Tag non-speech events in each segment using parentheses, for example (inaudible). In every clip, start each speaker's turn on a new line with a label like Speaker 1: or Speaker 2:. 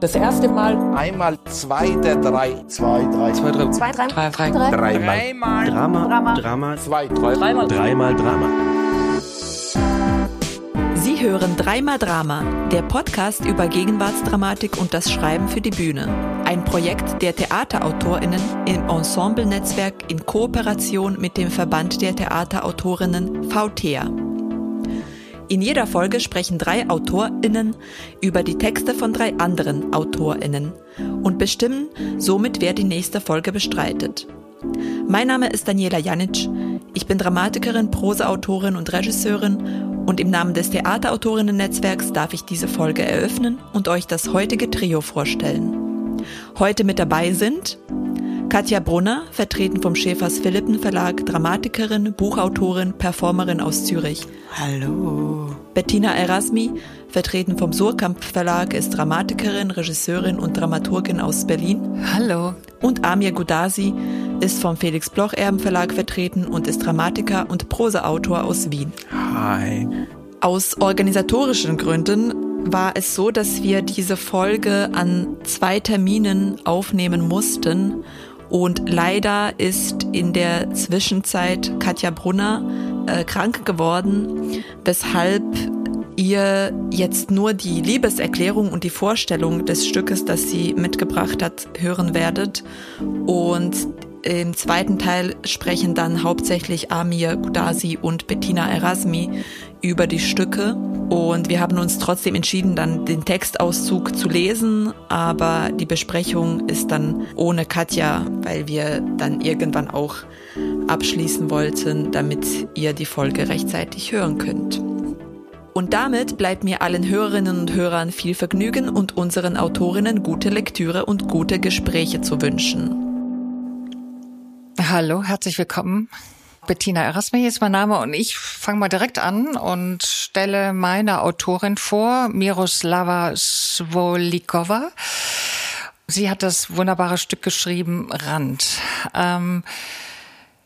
Speaker 1: Das erste Mal.
Speaker 2: Einmal zwei der drei.
Speaker 3: Zwei, drei.
Speaker 4: Zwei, drei.
Speaker 5: Zwei, drei.
Speaker 4: Drei, drei.
Speaker 5: drei.
Speaker 2: Dreimal.
Speaker 3: Drama.
Speaker 5: Drama.
Speaker 3: Drama.
Speaker 2: Zwei, drei.
Speaker 1: Dreimal.
Speaker 3: Dreimal Drama.
Speaker 6: Sie hören Dreimal Drama, der Podcast über Gegenwartsdramatik und das Schreiben für die Bühne. Ein Projekt der TheaterautorInnen im Ensemble-Netzwerk in Kooperation mit dem Verband der Theaterautorinnen VTEA. In jeder Folge sprechen drei AutorInnen über die Texte von drei anderen AutorInnen und bestimmen somit, wer die nächste Folge bestreitet. Mein Name ist Daniela Janic. Ich bin Dramatikerin, Prosaautorin und Regisseurin und im Namen des Theaterautorinnen-Netzwerks darf ich diese Folge eröffnen und euch das heutige Trio vorstellen. Heute mit dabei sind Katja Brunner, vertreten vom Schäfers Philippen Verlag, Dramatikerin, Buchautorin, Performerin aus Zürich.
Speaker 7: Hallo.
Speaker 6: Bettina Erasmi, vertreten vom Surkamp Verlag, ist Dramatikerin, Regisseurin und Dramaturgin aus Berlin.
Speaker 7: Hallo.
Speaker 6: Und Amir Gudasi ist vom Felix Bloch Erben Verlag vertreten und ist Dramatiker und Prosaautor aus Wien.
Speaker 4: Hi.
Speaker 6: Aus organisatorischen Gründen war es so, dass wir diese Folge an zwei Terminen aufnehmen mussten. Und leider ist in der Zwischenzeit Katja Brunner äh, krank geworden, weshalb ihr jetzt nur die Liebeserklärung und die Vorstellung des Stückes, das sie mitgebracht hat, hören werdet. Und im zweiten Teil sprechen dann hauptsächlich Amir Gudasi und Bettina Erasmi über die Stücke. Und wir haben uns trotzdem entschieden, dann den Textauszug zu lesen, aber die Besprechung ist dann ohne Katja, weil wir dann irgendwann auch abschließen wollten, damit ihr die Folge rechtzeitig hören könnt. Und damit bleibt mir allen Hörerinnen und Hörern viel Vergnügen und unseren Autorinnen gute Lektüre und gute Gespräche zu wünschen.
Speaker 7: Hallo, herzlich willkommen. Bettina Erasmi ist mein Name und ich fange mal direkt an und stelle meine Autorin vor, Miroslava Svolikova. Sie hat das wunderbare Stück geschrieben, Rand. Ähm,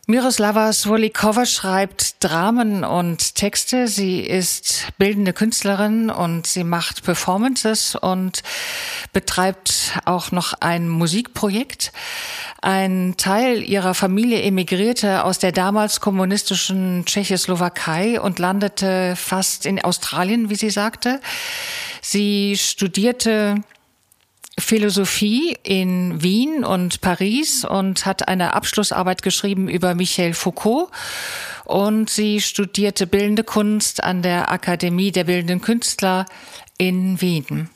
Speaker 7: Miroslava Svolikova schreibt Dramen und Texte. Sie ist bildende Künstlerin und sie macht Performances und betreibt auch noch ein Musikprojekt. Ein Teil ihrer Familie emigrierte aus der damals kommunistischen Tschechoslowakei und landete fast in Australien, wie sie sagte. Sie studierte Philosophie in Wien und Paris und hat eine Abschlussarbeit geschrieben über Michel Foucault. Und sie studierte Bildende Kunst an der Akademie der Bildenden Künstler in Wien.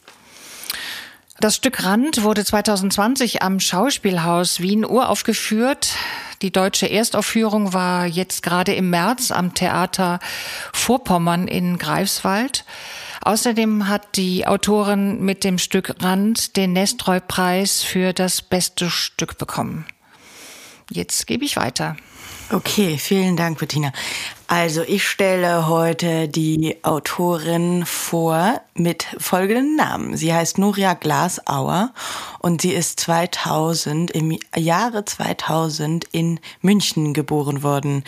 Speaker 7: Das Stück Rand wurde 2020 am Schauspielhaus Wien uraufgeführt. Die deutsche Erstaufführung war jetzt gerade im März am Theater Vorpommern in Greifswald. Außerdem hat die Autorin mit dem Stück Rand den Nestroy-Preis für das beste Stück bekommen. Jetzt gebe ich weiter.
Speaker 5: Okay, vielen Dank, Bettina. Also ich stelle heute die Autorin vor mit folgenden Namen. Sie heißt Nuria Glasauer und sie ist 2000, im Jahre 2000 in München geboren worden.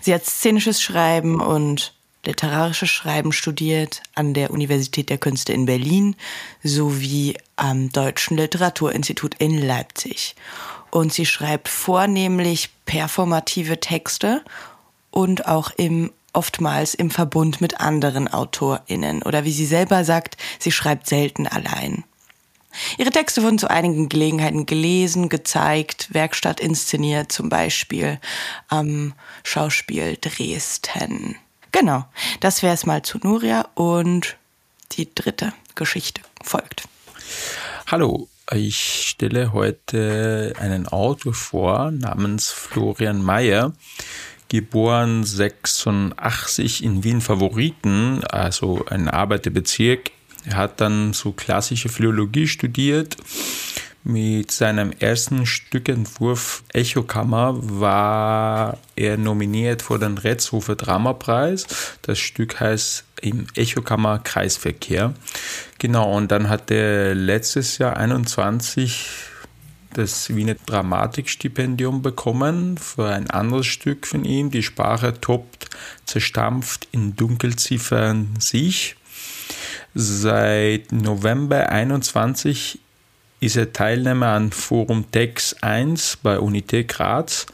Speaker 5: Sie hat szenisches Schreiben und literarisches Schreiben studiert an der Universität der Künste in Berlin sowie am Deutschen Literaturinstitut in Leipzig. Und sie schreibt vornehmlich performative Texte und auch im oftmals im Verbund mit anderen AutorInnen. Oder wie sie selber sagt, sie schreibt selten allein. Ihre Texte wurden zu einigen Gelegenheiten gelesen, gezeigt, Werkstatt inszeniert, zum Beispiel am Schauspiel Dresden. Genau, das wäre es mal zu Nuria und die dritte Geschichte folgt.
Speaker 4: Hallo, ich stelle heute einen Autor vor namens Florian Mayer, geboren 86 in Wien Favoriten, also ein Arbeiterbezirk. Er hat dann so klassische Philologie studiert. Mit seinem ersten Stückentwurf Echokammer war er nominiert für den Retzhofer Dramapreis. Das Stück heißt im Echokammer Kreisverkehr. Genau, und dann hat er letztes Jahr 21 das Wiener Dramatikstipendium bekommen für ein anderes Stück von ihm. Die Sprache tobt, zerstampft in Dunkelziffern sich. Seit November 21 er Teilnehmer an Forum Tex 1 bei Unität Graz.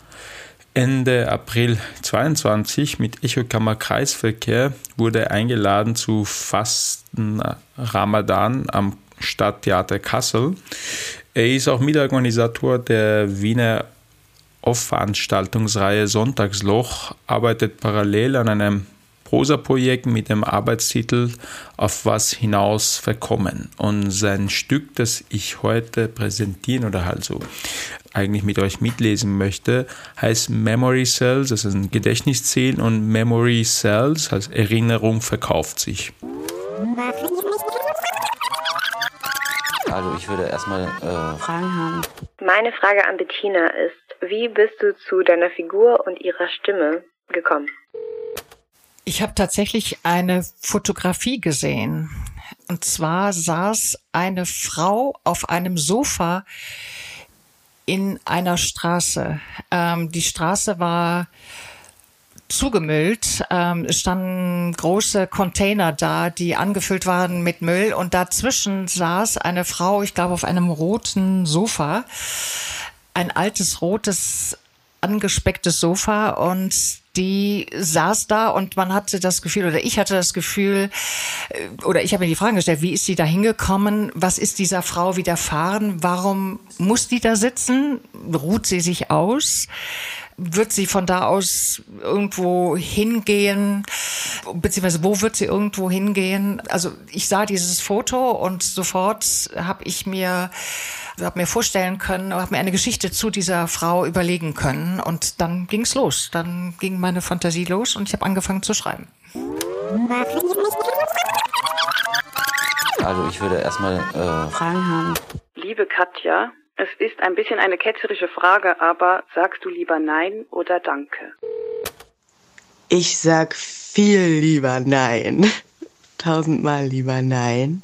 Speaker 4: Ende April 22 mit Echokammer Kreisverkehr wurde eingeladen zu Fasten Ramadan am Stadttheater Kassel. Er ist auch Mitorganisator der Wiener Off-Veranstaltungsreihe Sonntagsloch, arbeitet parallel an einem Prosa-Projekt mit dem Arbeitstitel Auf was hinaus verkommen. Und sein Stück, das ich heute präsentieren oder halt so eigentlich mit euch mitlesen möchte, heißt Memory Cells, das ist ein Gedächtniszellen und Memory Cells, als Erinnerung verkauft sich.
Speaker 1: Also ich würde erstmal äh, Fragen haben.
Speaker 3: Meine Frage an Bettina ist, wie bist du zu deiner Figur und ihrer Stimme gekommen?
Speaker 7: Ich habe tatsächlich eine Fotografie gesehen. Und zwar saß eine Frau auf einem Sofa in einer Straße. Ähm, die Straße war zugemüllt. Ähm, es standen große Container da, die angefüllt waren mit Müll. Und dazwischen saß eine Frau, ich glaube, auf einem roten Sofa. Ein altes, rotes, angespecktes Sofa. Und die saß da und man hatte das Gefühl, oder ich hatte das Gefühl, äh, oder ich habe mir die Frage gestellt, wie ist sie da hingekommen? Was ist dieser Frau widerfahren? Warum muss die da sitzen? Ruht sie sich aus? Wird sie von da aus irgendwo hingehen? Beziehungsweise wo wird sie irgendwo hingehen? Also ich sah dieses Foto und sofort habe ich mir habe mir vorstellen können, habe mir eine Geschichte zu dieser Frau überlegen können und dann ging es los. Dann ging meine Fantasie los und ich habe angefangen zu schreiben.
Speaker 1: Also ich würde erstmal äh, Fragen haben.
Speaker 8: Liebe Katja, es ist ein bisschen eine ketzerische Frage, aber sagst du lieber Nein oder Danke?
Speaker 5: Ich sag viel lieber Nein. (laughs) Tausendmal lieber Nein.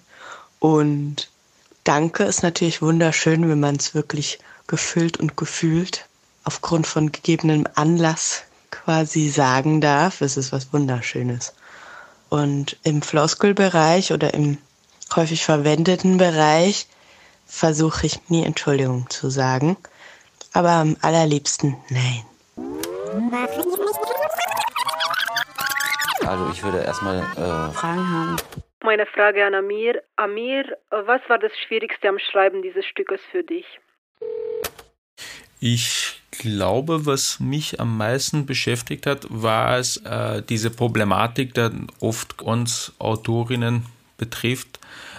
Speaker 5: Und Danke ist natürlich wunderschön, wenn man es wirklich gefüllt und gefühlt aufgrund von gegebenem Anlass quasi sagen darf. Es ist was Wunderschönes. Und im Floskelbereich oder im häufig verwendeten Bereich versuche ich nie Entschuldigung zu sagen. Aber am allerliebsten nein.
Speaker 1: Also ich würde erstmal äh, Fragen haben.
Speaker 8: Meine Frage an Amir. Amir, was war das Schwierigste am Schreiben dieses Stückes für dich?
Speaker 4: Ich glaube, was mich am meisten beschäftigt hat, war es äh, diese Problematik, die oft uns Autorinnen betrifft,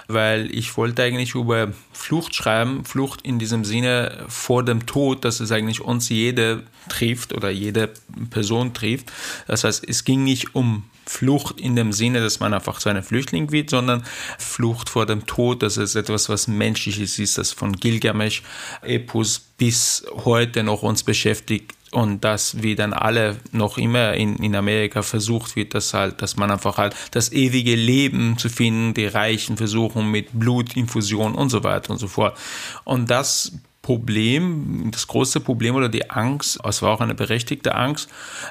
Speaker 4: weil ich wollte eigentlich über Flucht schreiben, Flucht in diesem Sinne vor dem Tod, dass es eigentlich uns jede trifft oder jede Person trifft. Das heißt, es ging nicht um Flucht in dem Sinne, dass man einfach zu einem Flüchtling wird, sondern Flucht vor dem Tod, das ist etwas, was menschliches ist, das von Gilgamesch Epos bis heute noch uns beschäftigt und das, wie dann alle noch immer in, in Amerika versucht wird, dass halt, dass man einfach halt das ewige Leben zu finden, die Reichen versuchen mit Blutinfusion und so weiter und so fort. Und das Problem, das große Problem oder die Angst, es war auch eine berechtigte Angst,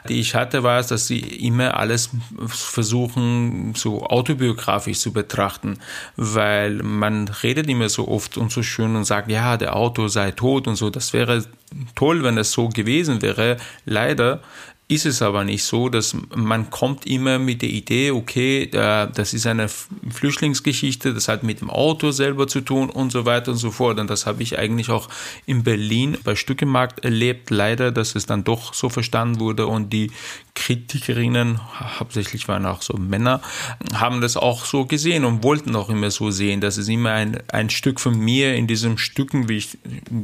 Speaker 4: die ich hatte, war es, dass sie immer alles versuchen, so autobiografisch zu betrachten, weil man redet immer so oft und so schön und sagt, ja, der Autor sei tot und so. Das wäre toll, wenn es so gewesen wäre. Leider ist es aber nicht so, dass man kommt immer mit der Idee, okay, das ist eine Flüchtlingsgeschichte, das hat mit dem Auto selber zu tun und so weiter und so fort. Und das habe ich eigentlich auch in Berlin bei Stückemarkt erlebt, leider, dass es dann doch so verstanden wurde und die Kritikerinnen, hauptsächlich waren auch so Männer, haben das auch so gesehen und wollten auch immer so sehen, dass es immer ein, ein Stück von mir in diesen Stücken, wie ich,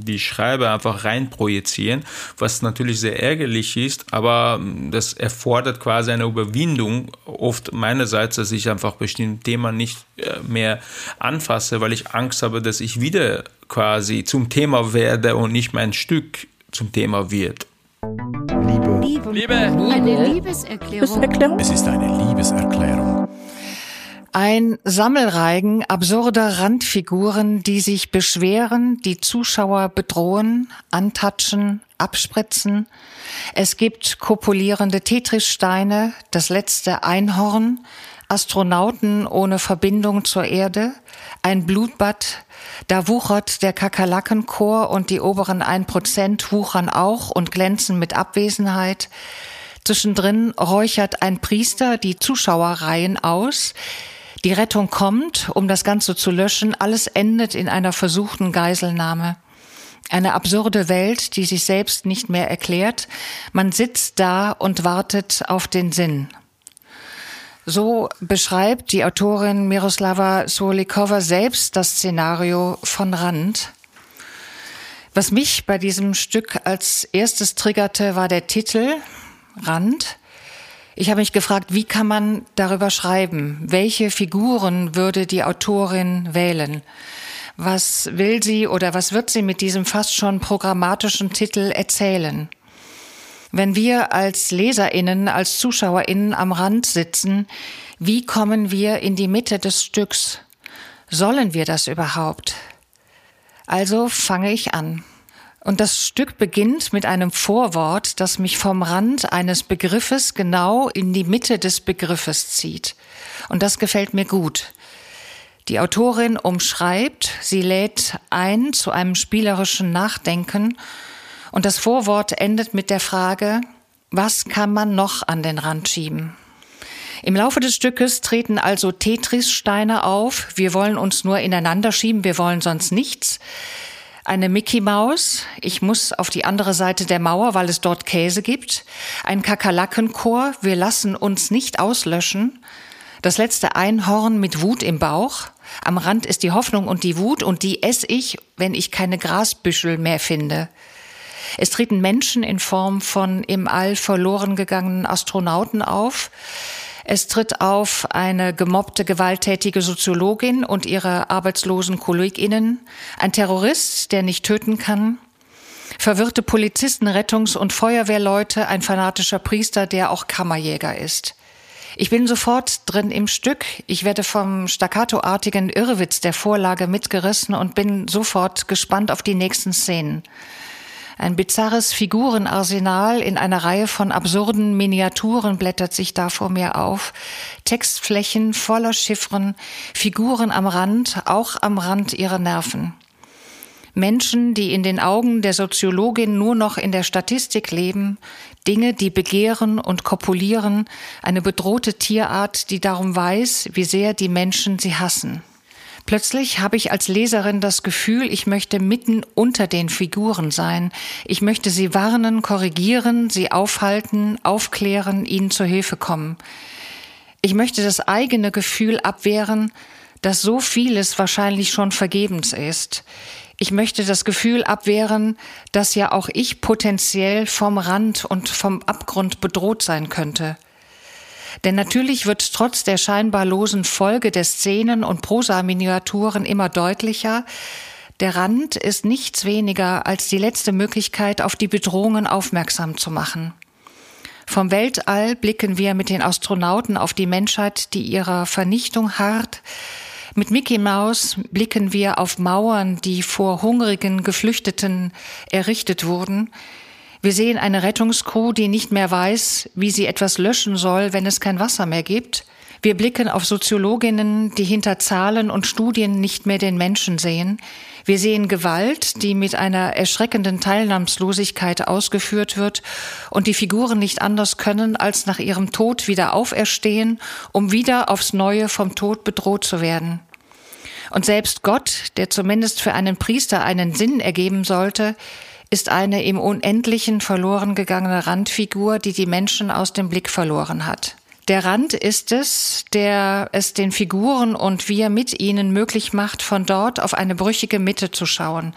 Speaker 4: ich schreibe, einfach reinprojizieren, was natürlich sehr ärgerlich ist, aber das erfordert quasi eine Überwindung, oft meinerseits, dass ich einfach bestimmte Themen nicht äh, mehr anfasse, weil ich Angst habe, dass ich wieder quasi zum Thema werde und nicht mein Stück zum Thema wird.
Speaker 9: Liebe. Liebe. Eine Liebeserklärung.
Speaker 10: Es ist eine Liebeserklärung.
Speaker 7: Ein Sammelreigen absurder Randfiguren, die sich beschweren, die Zuschauer bedrohen, antatschen, abspritzen. Es gibt kopulierende Tetrissteine, das letzte Einhorn, Astronauten ohne Verbindung zur Erde, ein Blutbad, da wuchert der Kakerlakenchor und die oberen ein Prozent wuchern auch und glänzen mit Abwesenheit. Zwischendrin räuchert ein Priester die Zuschauerreihen aus. Die Rettung kommt, um das Ganze zu löschen. Alles endet in einer versuchten Geiselnahme. Eine absurde Welt, die sich selbst nicht mehr erklärt. Man sitzt da und wartet auf den Sinn. So beschreibt die Autorin Miroslava Solikova selbst das Szenario von Rand. Was mich bei diesem Stück als erstes triggerte, war der Titel Rand. Ich habe mich gefragt, wie kann man darüber schreiben? Welche Figuren würde die Autorin wählen? Was will sie oder was wird sie mit diesem fast schon programmatischen Titel erzählen? Wenn wir als Leserinnen, als Zuschauerinnen am Rand sitzen, wie kommen wir in die Mitte des Stücks? Sollen wir das überhaupt? Also fange ich an. Und das Stück beginnt mit einem Vorwort, das mich vom Rand eines Begriffes genau in die Mitte des Begriffes zieht. Und das gefällt mir gut. Die Autorin umschreibt, sie lädt ein zu einem spielerischen Nachdenken und das Vorwort endet mit der Frage, was kann man noch an den Rand schieben? Im Laufe des Stückes treten also Tetris-Steine auf. Wir wollen uns nur ineinander schieben, wir wollen sonst nichts. Eine Mickey Maus, ich muss auf die andere Seite der Mauer, weil es dort Käse gibt. Ein Kakerlakenchor, wir lassen uns nicht auslöschen. Das letzte Einhorn mit Wut im Bauch. Am Rand ist die Hoffnung und die Wut und die esse ich, wenn ich keine Grasbüschel mehr finde. Es treten Menschen in Form von im All verloren gegangenen Astronauten auf. Es tritt auf eine gemobbte, gewalttätige Soziologin und ihre arbeitslosen KollegInnen, ein Terrorist, der nicht töten kann, verwirrte Polizisten, Rettungs- und Feuerwehrleute, ein fanatischer Priester, der auch Kammerjäger ist. Ich bin sofort drin im Stück. Ich werde vom staccatoartigen Irrwitz der Vorlage mitgerissen und bin sofort gespannt auf die nächsten Szenen. Ein bizarres Figurenarsenal in einer Reihe von absurden Miniaturen blättert sich da vor mir auf. Textflächen voller Chiffren, Figuren am Rand, auch am Rand ihrer Nerven. Menschen, die in den Augen der Soziologin nur noch in der Statistik leben, Dinge, die begehren und kopulieren, eine bedrohte Tierart, die darum weiß, wie sehr die Menschen sie hassen. Plötzlich habe ich als Leserin das Gefühl, ich möchte mitten unter den Figuren sein. Ich möchte sie warnen, korrigieren, sie aufhalten, aufklären, ihnen zur Hilfe kommen. Ich möchte das eigene Gefühl abwehren, dass so vieles wahrscheinlich schon vergebens ist. Ich möchte das Gefühl abwehren, dass ja auch ich potenziell vom Rand und vom Abgrund bedroht sein könnte. Denn natürlich wird trotz der scheinbar losen Folge der Szenen und Prosa-Miniaturen immer deutlicher, der Rand ist nichts weniger als die letzte Möglichkeit, auf die Bedrohungen aufmerksam zu machen. Vom Weltall blicken wir mit den Astronauten auf die Menschheit, die ihrer Vernichtung harrt. Mit Mickey Mouse blicken wir auf Mauern, die vor hungrigen Geflüchteten errichtet wurden. Wir sehen eine Rettungscrew, die nicht mehr weiß, wie sie etwas löschen soll, wenn es kein Wasser mehr gibt. Wir blicken auf Soziologinnen, die hinter Zahlen und Studien nicht mehr den Menschen sehen. Wir sehen Gewalt, die mit einer erschreckenden Teilnahmslosigkeit ausgeführt wird und die Figuren nicht anders können, als nach ihrem Tod wieder auferstehen, um wieder aufs Neue vom Tod bedroht zu werden. Und selbst Gott, der zumindest für einen Priester einen Sinn ergeben sollte, ist eine im Unendlichen verloren gegangene Randfigur, die die Menschen aus dem Blick verloren hat. Der Rand ist es, der es den Figuren und wir mit ihnen möglich macht, von dort auf eine brüchige Mitte zu schauen,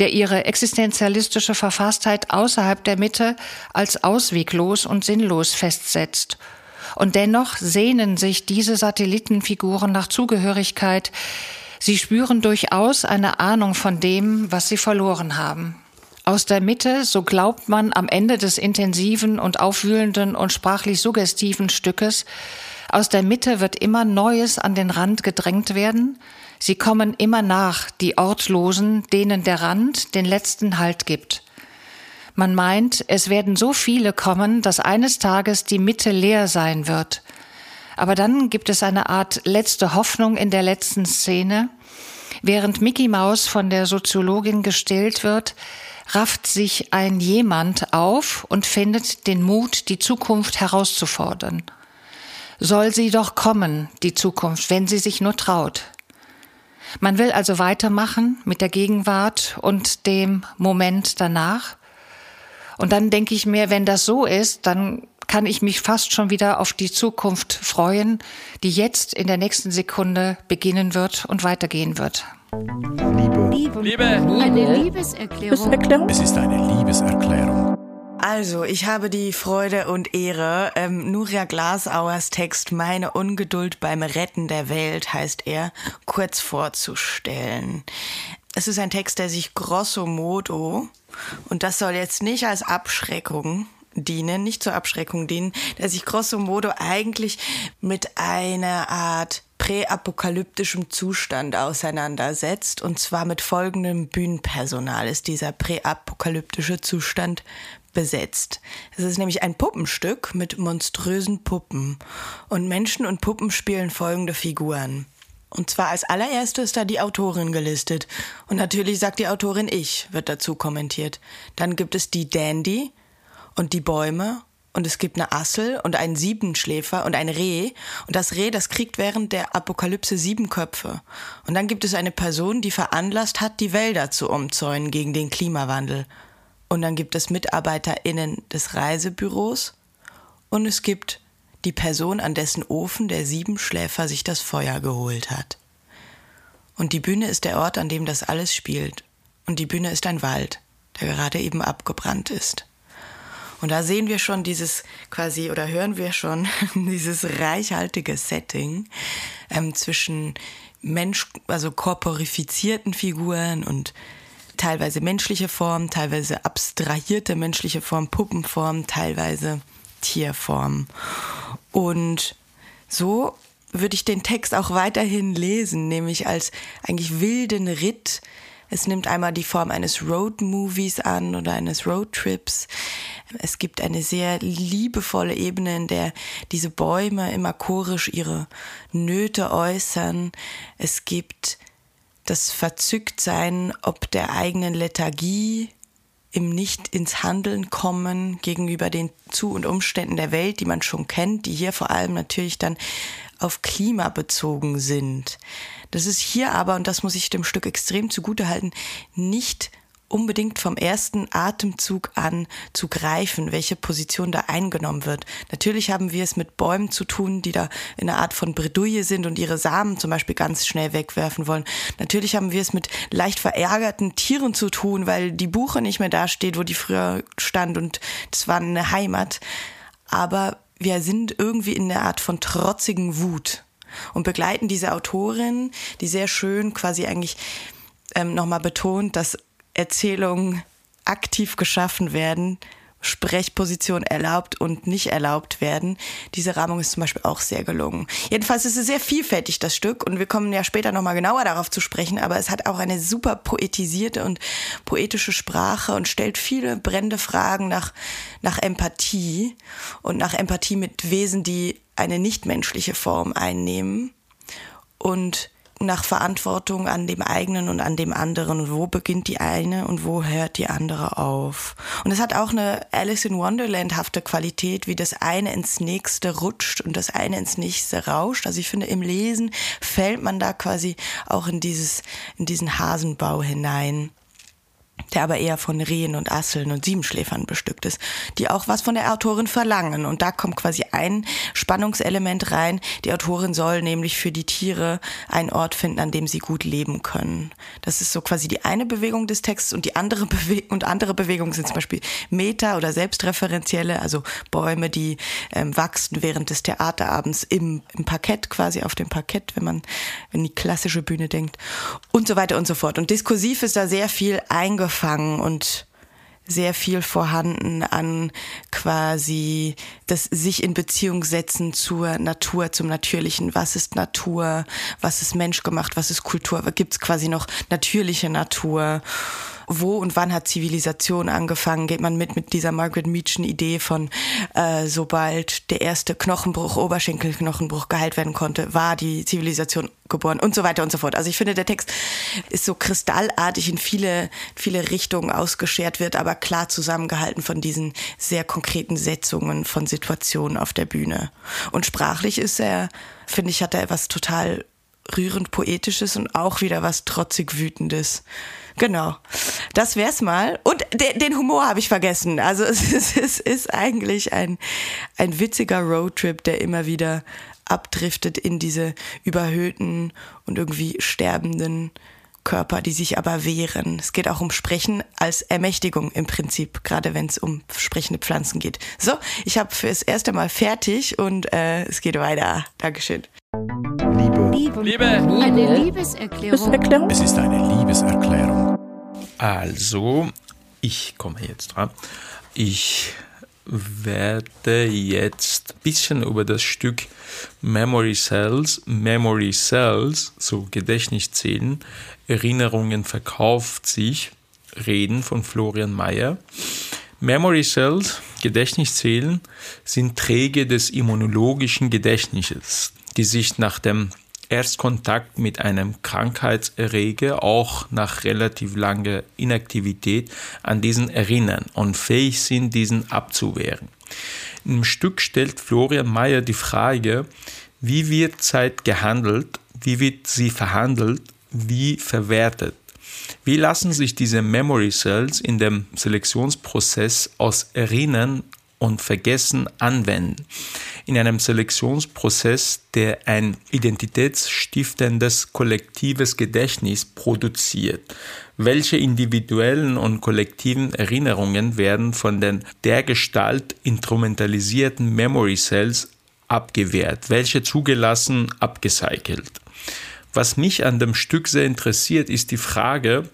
Speaker 7: der ihre existenzialistische Verfasstheit außerhalb der Mitte als ausweglos und sinnlos festsetzt. Und dennoch sehnen sich diese Satellitenfiguren nach Zugehörigkeit. Sie spüren durchaus eine Ahnung von dem, was sie verloren haben. Aus der Mitte, so glaubt man am Ende des intensiven und aufwühlenden und sprachlich suggestiven Stückes, aus der Mitte wird immer Neues an den Rand gedrängt werden. Sie kommen immer nach, die Ortlosen, denen der Rand den letzten Halt gibt. Man meint, es werden so viele kommen, dass eines Tages die Mitte leer sein wird. Aber dann gibt es eine Art letzte Hoffnung in der letzten Szene. Während Mickey Maus von der Soziologin gestillt wird, rafft sich ein jemand auf und findet den Mut, die Zukunft herauszufordern. Soll sie doch kommen, die Zukunft, wenn sie sich nur traut. Man will also weitermachen mit der Gegenwart und dem Moment danach. Und dann denke ich mir, wenn das so ist, dann kann ich mich fast schon wieder auf die Zukunft freuen, die jetzt in der nächsten Sekunde beginnen wird und weitergehen wird.
Speaker 9: Liebe. Liebe. Liebe. Eine Liebeserklärung.
Speaker 10: Es ist eine Liebeserklärung.
Speaker 5: Also, ich habe die Freude und Ehre, ähm, Nuria Glasauers Text Meine Ungeduld beim Retten der Welt heißt er, kurz vorzustellen. Es ist ein Text, der sich grosso modo, und das soll jetzt nicht als Abschreckung dienen, nicht zur Abschreckung dienen, der sich grosso modo eigentlich mit einer Art präapokalyptischem Zustand auseinandersetzt. Und zwar mit folgendem Bühnenpersonal ist dieser präapokalyptische Zustand besetzt. Es ist nämlich ein Puppenstück mit monströsen Puppen. Und Menschen und Puppen spielen folgende Figuren. Und zwar als allererstes da die Autorin gelistet. Und natürlich sagt die Autorin ich, wird dazu kommentiert. Dann gibt es die Dandy, und die Bäume und es gibt eine Assel und einen Siebenschläfer und ein Reh. Und das Reh, das kriegt während der Apokalypse sieben Köpfe. Und dann gibt es eine Person, die veranlasst hat, die Wälder zu umzäunen gegen den Klimawandel. Und dann gibt es MitarbeiterInnen des Reisebüros. Und es gibt die Person, an dessen Ofen der Siebenschläfer sich das Feuer geholt hat. Und die Bühne ist der Ort, an dem das alles spielt. Und die Bühne ist ein Wald, der gerade eben abgebrannt ist. Und da sehen wir schon dieses quasi oder hören wir schon (laughs) dieses reichhaltige Setting ähm, zwischen Mensch, also korporifizierten Figuren und teilweise menschliche Formen, teilweise abstrahierte menschliche Formen, Puppenformen, teilweise Tierformen. Und so würde ich den Text auch weiterhin lesen, nämlich als eigentlich wilden Ritt es nimmt einmal die Form eines Road-Movies an oder eines Roadtrips. Es gibt eine sehr liebevolle Ebene, in der diese Bäume immer chorisch ihre Nöte äußern. Es gibt das Verzücktsein ob der eigenen Lethargie, im Nicht ins Handeln kommen gegenüber den Zu- und Umständen der Welt, die man schon kennt, die hier vor allem natürlich dann auf Klima bezogen sind. Das ist hier aber, und das muss ich dem Stück extrem zugutehalten, nicht unbedingt vom ersten Atemzug an zu greifen, welche Position da eingenommen wird. Natürlich haben wir es mit Bäumen zu tun, die da in einer Art von Bredouille sind und ihre Samen zum Beispiel ganz schnell wegwerfen wollen. Natürlich haben wir es mit leicht verärgerten Tieren zu tun, weil die Buche nicht mehr da steht, wo die früher stand und das war eine Heimat. Aber wir sind irgendwie in einer Art von trotzigen Wut und begleiten diese Autorin, die sehr schön quasi eigentlich ähm, nochmal betont, dass Erzählungen aktiv geschaffen werden, Sprechposition erlaubt und nicht erlaubt werden. Diese Rahmung ist zum Beispiel auch sehr gelungen. Jedenfalls ist es sehr vielfältig, das Stück, und wir kommen ja später nochmal genauer darauf zu sprechen, aber es hat auch eine super poetisierte und poetische Sprache und stellt viele brennende Fragen nach, nach Empathie und nach Empathie mit Wesen, die eine nichtmenschliche Form einnehmen und nach Verantwortung an dem eigenen und an dem anderen. wo beginnt die eine und wo hört die andere auf? Und es hat auch eine Alice in Wonderland hafte Qualität, wie das eine ins nächste rutscht und das eine ins nächste rauscht. Also ich finde, im Lesen fällt man da quasi auch in dieses, in diesen Hasenbau hinein der aber eher von Rehen und Asseln und Siebenschläfern bestückt ist, die auch was von der Autorin verlangen. Und da kommt quasi ein Spannungselement rein. Die Autorin soll nämlich für die Tiere einen Ort finden, an dem sie gut leben können. Das ist so quasi die eine Bewegung des Texts und die andere (laughs) Bewegung und andere Bewegungen sind zum Beispiel Meta- oder selbstreferenzielle, also Bäume, die ähm, wachsen während des Theaterabends im, im Parkett, quasi auf dem Parkett, wenn man in die klassische Bühne denkt und so weiter und so fort. Und diskursiv ist da sehr viel eingefangen angefangen und sehr viel vorhanden an quasi das sich in Beziehung setzen zur Natur, zum Natürlichen. Was ist Natur? Was ist menschgemacht? Was ist Kultur? Gibt es quasi noch natürliche Natur? Wo und wann hat Zivilisation angefangen? Geht man mit mit dieser Margaret Meachen Idee von, äh, sobald der erste Knochenbruch, Oberschenkelknochenbruch geheilt werden konnte, war die Zivilisation geboren und so weiter und so fort. Also ich finde, der Text ist so kristallartig in viele, viele Richtungen ausgeschert wird, aber klar zusammengehalten von diesen sehr konkreten Setzungen von Situationen auf der Bühne. Und sprachlich ist er, finde ich, hat er etwas total rührend Poetisches und auch wieder was trotzig Wütendes. Genau. Das wär's mal. Und de den Humor habe ich vergessen. Also (laughs) es ist, es ist eigentlich ein, ein witziger Roadtrip, der immer wieder abdriftet in diese überhöhten und irgendwie sterbenden Körper, die sich aber wehren. Es geht auch um Sprechen als Ermächtigung im Prinzip, gerade wenn es um sprechende Pflanzen geht. So, ich habe fürs erste Mal fertig und äh, es geht weiter. Dankeschön.
Speaker 9: Liebe. Liebe. Liebe. Eine Liebeserklärung.
Speaker 10: Es ist eine Liebeserklärung.
Speaker 4: Also, ich komme jetzt dran. Ich werde jetzt ein bisschen über das Stück Memory Cells, Memory Cells, so Gedächtniszellen, Erinnerungen verkauft sich, reden von Florian Mayer. Memory Cells, Gedächtniszellen, sind Träge des immunologischen Gedächtnisses, die sich nach dem Erstkontakt mit einem Krankheitserreger auch nach relativ langer Inaktivität an diesen erinnern und fähig sind, diesen abzuwehren. Im Stück stellt Florian Mayer die Frage, wie wird Zeit gehandelt, wie wird sie verhandelt, wie verwertet. Wie lassen sich diese Memory Cells in dem Selektionsprozess aus Erinnern und Vergessen anwenden? In einem Selektionsprozess, der ein identitätsstiftendes kollektives Gedächtnis produziert. Welche individuellen und kollektiven Erinnerungen werden von den dergestalt instrumentalisierten Memory Cells abgewehrt? Welche zugelassen abgecycelt? Was mich an dem Stück sehr interessiert, ist die Frage,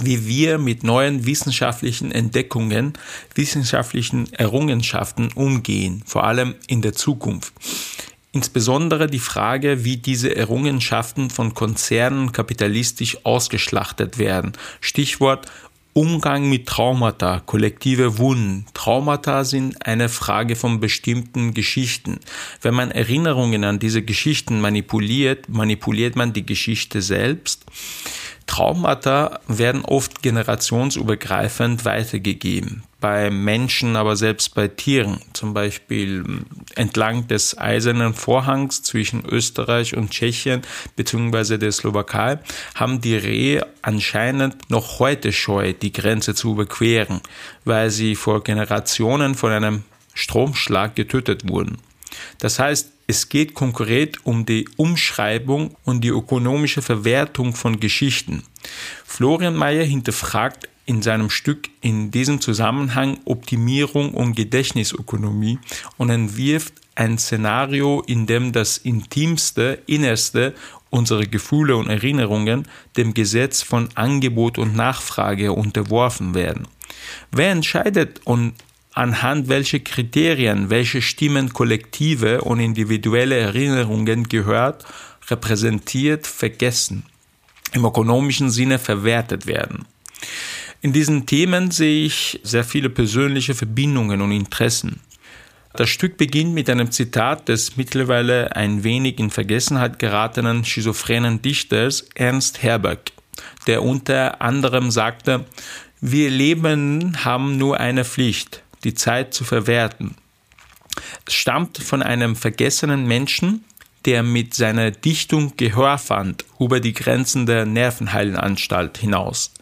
Speaker 4: wie wir mit neuen wissenschaftlichen Entdeckungen, wissenschaftlichen Errungenschaften umgehen, vor allem in der Zukunft. Insbesondere die Frage, wie diese Errungenschaften von Konzernen kapitalistisch ausgeschlachtet werden. Stichwort Umgang mit Traumata, kollektive Wunden. Traumata sind eine Frage von bestimmten Geschichten. Wenn man Erinnerungen an diese Geschichten manipuliert, manipuliert man die Geschichte selbst. Traumata werden oft generationsübergreifend weitergegeben. Bei Menschen, aber selbst bei Tieren. Zum Beispiel hm, entlang des Eisernen Vorhangs zwischen Österreich und Tschechien bzw. der Slowakei haben die Rehe anscheinend noch heute Scheu, die Grenze zu überqueren, weil sie vor Generationen von einem Stromschlag getötet wurden. Das heißt, es geht konkret um die Umschreibung und die ökonomische Verwertung von Geschichten. Florian Mayer hinterfragt in seinem Stück in diesem Zusammenhang Optimierung und Gedächtnisökonomie und entwirft ein Szenario, in dem das intimste, innerste unserer Gefühle und Erinnerungen dem Gesetz von Angebot und Nachfrage unterworfen werden. Wer entscheidet und anhand welcher Kriterien welche Stimmen kollektive und individuelle Erinnerungen gehört, repräsentiert, vergessen, im ökonomischen Sinne verwertet werden. In diesen Themen sehe ich sehr viele persönliche Verbindungen und Interessen. Das Stück beginnt mit einem Zitat des mittlerweile ein wenig in Vergessenheit geratenen schizophrenen Dichters Ernst Herberg, der unter anderem sagte, wir Leben haben nur eine Pflicht, die Zeit zu verwerten. Es stammt von einem vergessenen Menschen, der mit seiner Dichtung Gehör fand über die Grenzen der Nervenheilanstalt hinaus.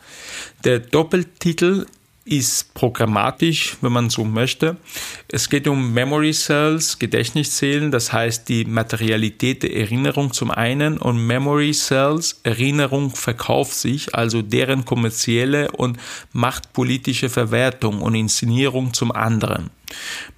Speaker 4: Der Doppeltitel ist programmatisch, wenn man so möchte. Es geht um Memory Cells, Gedächtniszellen, das heißt die Materialität der Erinnerung zum einen und Memory Cells, Erinnerung verkauft sich, also deren kommerzielle und machtpolitische Verwertung und Inszenierung zum anderen.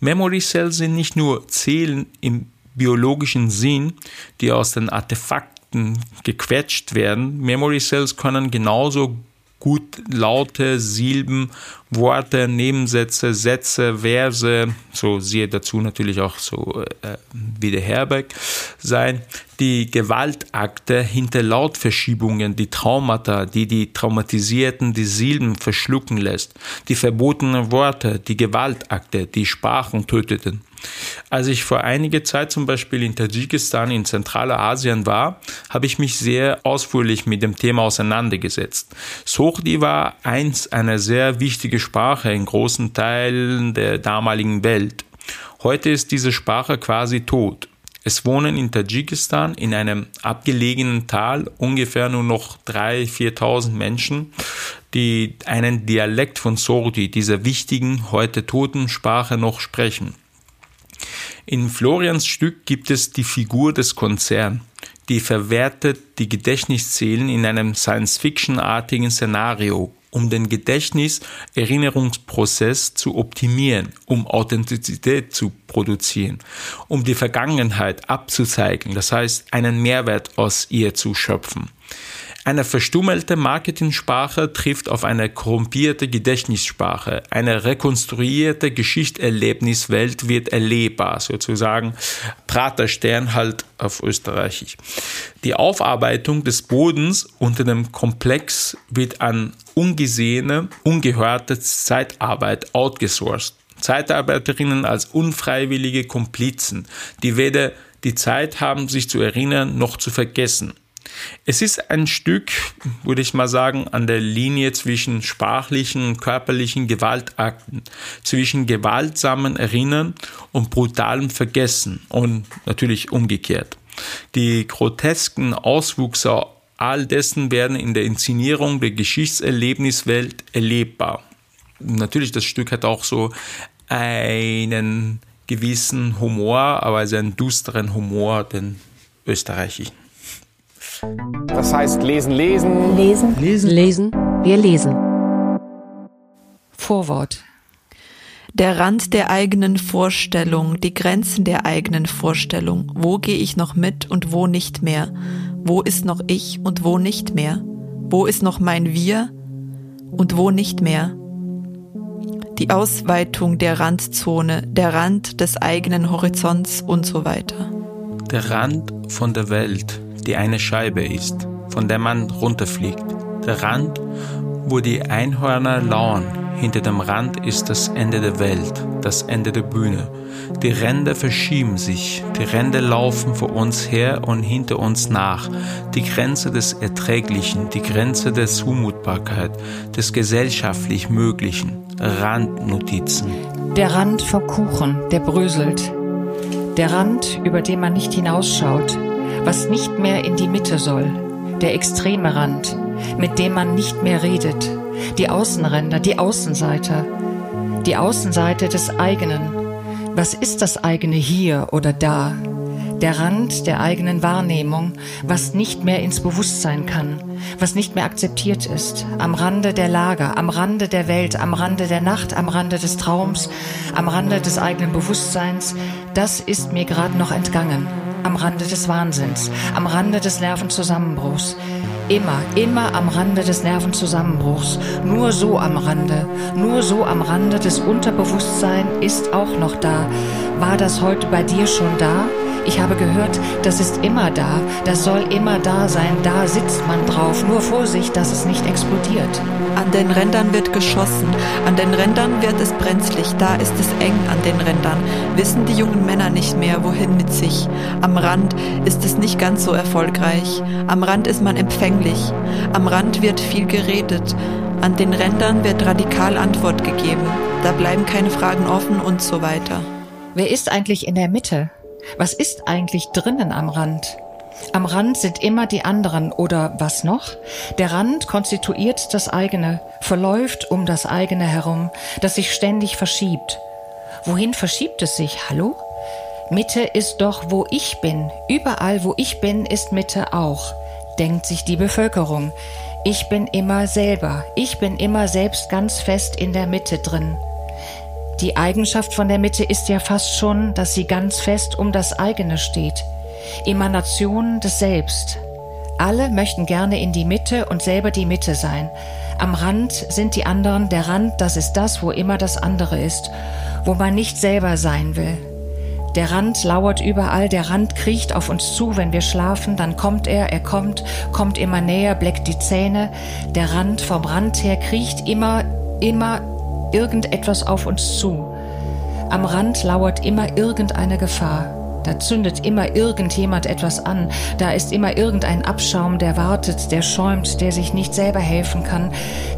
Speaker 4: Memory Cells sind nicht nur Zellen im biologischen Sinn, die aus den Artefakten gequetscht werden. Memory Cells können genauso gut laute Silben, Worte, Nebensätze, Sätze, Verse, so siehe dazu natürlich auch so äh, wie der Herbeck sein. Die Gewaltakte hinter Lautverschiebungen, die Traumata, die die Traumatisierten die Silben verschlucken lässt, die verbotenen Worte, die Gewaltakte, die Sprachen töteten. Als ich vor einiger Zeit zum Beispiel in Tadschikistan in Zentralasien war, habe ich mich sehr ausführlich mit dem Thema auseinandergesetzt. Sochdi war eins einer sehr wichtigen Sprache in großen Teilen der damaligen Welt. Heute ist diese Sprache quasi tot. Es wohnen in Tadschikistan in einem abgelegenen Tal ungefähr nur noch 3.000, 4.000 Menschen, die einen Dialekt von Sordi, dieser wichtigen, heute toten Sprache noch sprechen. In Florians Stück gibt es die Figur des Konzern, die verwertet die Gedächtniszellen in einem Science-Fiction-artigen Szenario, um den Gedächtnis-Erinnerungsprozess zu optimieren, um Authentizität zu produzieren, um die Vergangenheit abzuzeigen, das heißt einen Mehrwert aus ihr zu schöpfen. Eine verstummelte Marketingsprache trifft auf eine korrumpierte Gedächtnissprache. Eine rekonstruierte Geschichtserlebniswelt wird erlebbar, sozusagen Praterstern halt auf Österreichisch. Die Aufarbeitung des Bodens unter dem Komplex wird an ungesehene, ungehörte Zeitarbeit outgesourced. Zeitarbeiterinnen als unfreiwillige Komplizen, die weder die Zeit haben, sich zu erinnern, noch zu vergessen. Es ist ein Stück, würde ich mal sagen, an der Linie zwischen sprachlichen und körperlichen Gewaltakten, zwischen gewaltsamen Erinnern und brutalem Vergessen und natürlich umgekehrt. Die grotesken Auswüchse all dessen werden in der Inszenierung der Geschichtserlebniswelt erlebbar. Natürlich, das Stück hat auch so einen gewissen Humor, aber also einen düsteren Humor, den österreichischen.
Speaker 2: Das heißt lesen, lesen.
Speaker 9: Lesen. Lesen. Lesen. Wir lesen.
Speaker 6: Vorwort. Der Rand der eigenen Vorstellung, die Grenzen der eigenen Vorstellung. Wo gehe ich noch mit und wo nicht mehr? Wo ist noch ich und wo nicht mehr? Wo ist noch mein Wir und wo nicht mehr? Die Ausweitung der Randzone, der Rand des eigenen Horizonts und so weiter.
Speaker 4: Der Rand von der Welt, die eine Scheibe ist, von der man runterfliegt. Der Rand, wo die Einhörner lauern. Hinter dem Rand ist das Ende der Welt, das Ende der Bühne. Die Ränder verschieben sich, die Ränder laufen vor uns her und hinter uns nach. Die Grenze des Erträglichen, die Grenze der Zumutbarkeit, des gesellschaftlich Möglichen. Randnotizen.
Speaker 7: Der Rand vor Kuchen, der bröselt. Der Rand, über den man nicht hinausschaut, was nicht mehr in die Mitte soll, der extreme Rand, mit dem man nicht mehr redet, die Außenränder, die Außenseiter, die Außenseite des eigenen. Was ist das eigene hier oder da? Der Rand der eigenen Wahrnehmung, was nicht mehr ins Bewusstsein kann, was nicht mehr akzeptiert ist, am Rande der Lager, am Rande der Welt, am Rande der Nacht, am Rande des Traums, am Rande des eigenen Bewusstseins, das ist mir gerade noch entgangen am Rande des Wahnsinns, am Rande des Nervenzusammenbruchs. Immer, immer am Rande des Nervenzusammenbruchs. Nur so am Rande, nur so am Rande des Unterbewusstseins ist auch noch da. War das heute bei dir schon da? Ich habe gehört, das ist immer da, das soll immer da sein, da sitzt man drauf. Nur Vorsicht, dass es nicht explodiert.
Speaker 6: An den Rändern wird geschossen, an den Rändern wird es brenzlig, da ist es eng an den Rändern. Wissen die jungen Männer nicht mehr, wohin mit sich. Am Rand ist es nicht ganz so erfolgreich, am Rand ist man empfänglich, am Rand wird viel geredet, an den Rändern wird radikal Antwort gegeben, da bleiben keine Fragen offen und so weiter.
Speaker 7: Wer ist eigentlich in der Mitte? Was ist eigentlich drinnen am Rand? Am Rand sind immer die anderen oder was noch? Der Rand konstituiert das eigene, verläuft um das eigene herum, das sich ständig verschiebt. Wohin verschiebt es sich? Hallo? Mitte ist doch, wo ich bin. Überall, wo ich bin, ist Mitte auch, denkt sich die Bevölkerung. Ich bin immer selber, ich bin immer selbst ganz fest in der Mitte drin. Die Eigenschaft von der Mitte ist ja fast schon, dass sie ganz fest um das eigene steht. Emanation des Selbst. Alle möchten gerne in die Mitte und selber die Mitte sein. Am Rand sind die anderen, der Rand, das ist das, wo immer das andere ist, wo man nicht selber sein will. Der Rand lauert überall, der Rand kriecht auf uns zu, wenn wir schlafen, dann kommt er, er kommt, kommt immer näher, bleckt die Zähne. Der Rand vom Rand her kriecht immer, immer irgendetwas auf uns zu. Am Rand lauert immer irgendeine Gefahr. Da zündet immer irgendjemand etwas an. Da ist immer irgendein Abschaum, der wartet, der schäumt, der sich nicht selber helfen kann,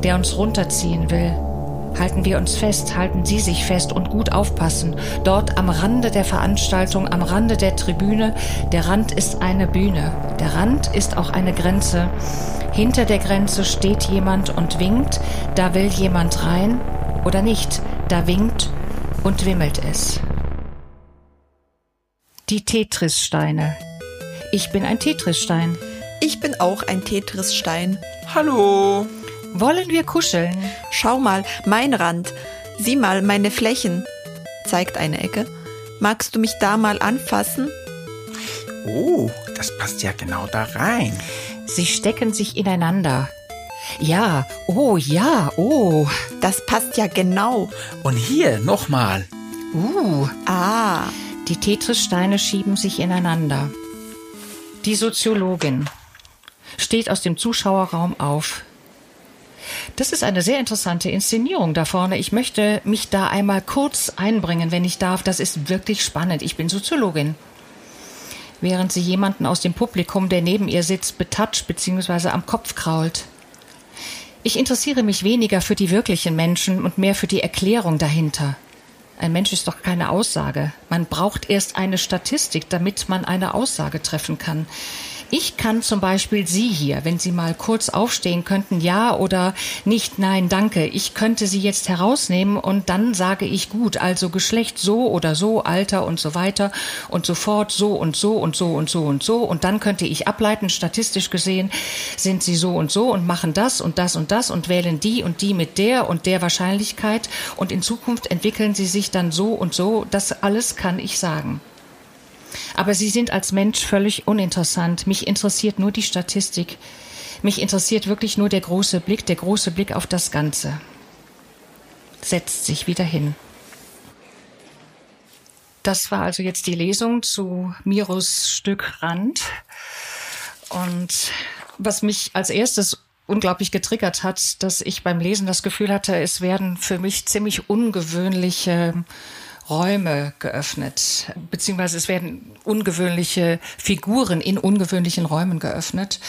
Speaker 7: der uns runterziehen will. Halten wir uns fest, halten Sie sich fest und gut aufpassen. Dort am Rande der Veranstaltung, am Rande der Tribüne, der Rand ist eine Bühne. Der Rand ist auch eine Grenze. Hinter der Grenze steht jemand und winkt, da will jemand rein oder nicht, da winkt und wimmelt es. Die Tetrissteine. Ich bin ein Tetrisstein.
Speaker 6: Ich bin auch ein Tetrisstein.
Speaker 4: Hallo.
Speaker 7: Wollen wir kuscheln?
Speaker 6: Schau mal, mein Rand. Sieh mal meine Flächen. Zeigt eine Ecke. Magst du mich da mal anfassen?
Speaker 4: Oh, das passt ja genau da rein.
Speaker 7: Sie stecken sich ineinander. Ja, oh ja, oh.
Speaker 6: Das passt ja genau.
Speaker 4: Und hier nochmal.
Speaker 7: Uh.
Speaker 6: Ah.
Speaker 7: Die Tetrissteine schieben sich ineinander. Die Soziologin steht aus dem Zuschauerraum auf. Das ist eine sehr interessante Inszenierung da vorne. Ich möchte mich da einmal kurz einbringen, wenn ich darf. Das ist wirklich spannend. Ich bin Soziologin. Während sie jemanden aus dem Publikum, der neben ihr sitzt, betatscht bzw. am Kopf krault. Ich interessiere mich weniger für die wirklichen Menschen und mehr für die Erklärung dahinter. Ein Mensch ist doch keine Aussage. Man braucht erst eine Statistik, damit man eine Aussage treffen kann. Ich kann zum Beispiel Sie hier, wenn Sie mal kurz aufstehen könnten, ja oder nicht, nein, danke. Ich könnte Sie jetzt herausnehmen und dann sage ich gut, also Geschlecht so oder so, Alter und so weiter und so fort, so und so und so und so und so. Und dann könnte ich ableiten, statistisch gesehen, sind Sie so und so und machen das und das und das und wählen die und die mit der und der Wahrscheinlichkeit. Und in Zukunft entwickeln Sie sich dann so und so. Das alles kann ich sagen. Aber Sie sind als Mensch völlig uninteressant. Mich interessiert nur die Statistik. Mich interessiert wirklich nur der große Blick, der große Blick auf das Ganze. Setzt sich wieder hin. Das war also jetzt die Lesung zu Miros Stück Rand. Und was mich als erstes unglaublich getriggert hat, dass ich beim Lesen das Gefühl hatte, es werden für mich ziemlich ungewöhnliche Räume geöffnet, beziehungsweise es werden ungewöhnliche Figuren in ungewöhnlichen Räumen geöffnet.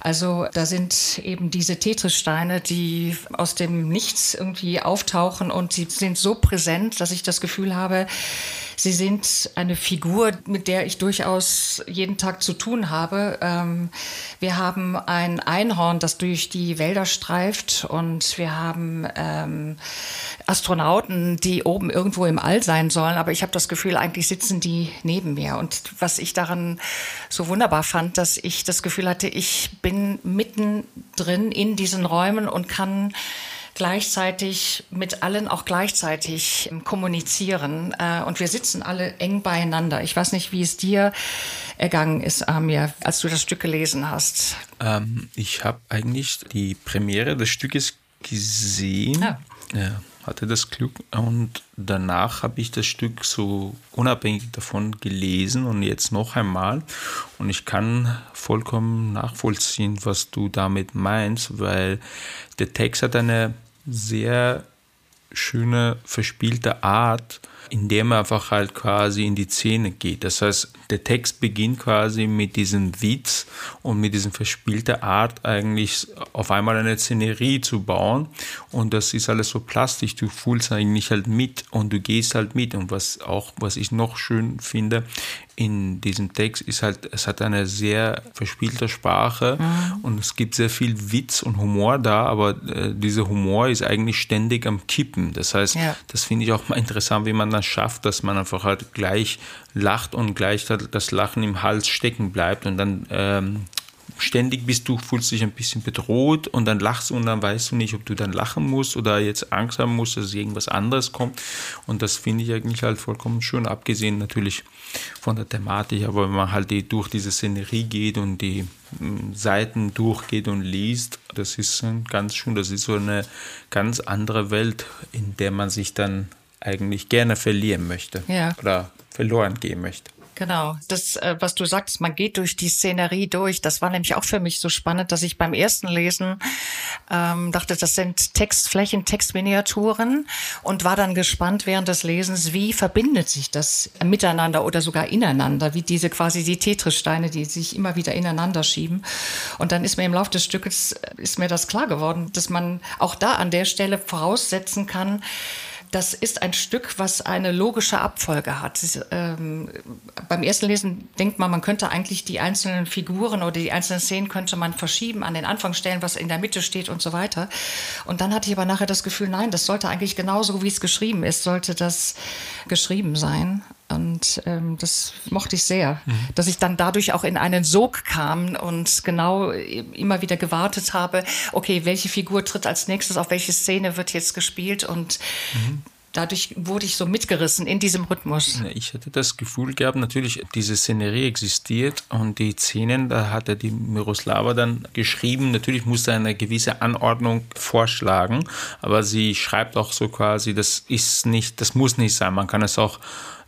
Speaker 7: Also da sind eben diese Tetrissteine, die aus dem Nichts irgendwie auftauchen und sie sind so präsent, dass ich das Gefühl habe, Sie sind eine Figur, mit der ich durchaus jeden Tag zu tun habe. Ähm, wir haben ein Einhorn, das durch die Wälder streift und wir haben ähm, Astronauten, die oben irgendwo im All sein sollen. Aber ich habe das Gefühl, eigentlich sitzen die neben mir. Und was ich daran so wunderbar fand, dass ich das Gefühl hatte, ich bin mitten drin in diesen Räumen und kann gleichzeitig mit allen auch gleichzeitig ähm, kommunizieren. Äh, und wir sitzen alle eng beieinander. Ich weiß nicht, wie es dir ergangen ist, Amir, als du das Stück gelesen hast.
Speaker 4: Ähm, ich habe eigentlich die Premiere des Stückes gesehen.
Speaker 7: Ja.
Speaker 4: ja hatte das Glück und danach habe ich das Stück so unabhängig davon gelesen und jetzt noch einmal. Und ich kann vollkommen nachvollziehen, was du damit meinst, weil der Text hat eine sehr schöne, verspielte Art, in der man einfach halt quasi in die Szene geht. Das heißt, der Text beginnt quasi mit diesem Witz und mit diesem verspielter Art eigentlich auf einmal eine Szenerie zu bauen. Und das ist alles so plastisch, du fühlst eigentlich halt mit und du gehst halt mit. Und was auch, was ich noch schön finde, in diesem Text ist halt, es hat eine sehr verspielte Sprache mhm. und es gibt sehr viel Witz und Humor da, aber äh, dieser Humor ist eigentlich ständig am Kippen. Das heißt, ja. das finde ich auch mal (laughs) interessant, wie man das schafft, dass man einfach halt gleich lacht und gleich das Lachen im Hals stecken bleibt und dann ähm, ständig bist du, fühlst dich ein bisschen bedroht und dann lachst du und dann weißt du nicht, ob du dann lachen musst oder jetzt Angst haben musst, dass irgendwas anderes kommt. Und das finde ich eigentlich halt vollkommen schön, abgesehen natürlich von der Thematik, aber wenn man halt die, durch diese Szenerie geht und die mm, Seiten durchgeht und liest, das ist ganz schön, das ist so eine ganz andere Welt, in der man sich dann eigentlich gerne verlieren möchte
Speaker 7: Ja.
Speaker 4: oder verloren gehen möchte.
Speaker 7: Genau, das, äh, was du sagst, man geht durch die Szenerie durch. Das war nämlich auch für mich so spannend, dass ich beim ersten Lesen ähm, dachte, das sind Textflächen, Textminiaturen und war dann gespannt während des Lesens, wie verbindet sich das miteinander oder sogar ineinander, wie diese quasi die Tetris-Steine, die sich immer wieder ineinander schieben. Und dann ist mir im Laufe des Stückes äh, ist mir das klar geworden, dass man auch da an der Stelle voraussetzen kann, das ist ein Stück, was eine logische Abfolge hat. Ist, ähm, beim ersten Lesen denkt man, man könnte eigentlich die einzelnen Figuren oder die einzelnen Szenen könnte man verschieben, an den Anfang stellen, was in der Mitte steht und so weiter. Und dann hatte ich aber nachher das Gefühl, nein, das sollte eigentlich genauso, wie es geschrieben ist, sollte das geschrieben sein. Und ähm, das mochte ich sehr, dass ich dann dadurch auch in einen Sog kam und genau immer wieder gewartet habe, okay, welche Figur tritt als nächstes, auf welche Szene wird jetzt gespielt und dadurch wurde ich so mitgerissen in diesem Rhythmus.
Speaker 4: Ich hatte das Gefühl gehabt, natürlich, diese Szenerie existiert und die Szenen, da hatte die Miroslava dann geschrieben, natürlich musste eine gewisse Anordnung vorschlagen, aber sie schreibt auch so quasi, das ist nicht, das muss nicht sein, man kann es auch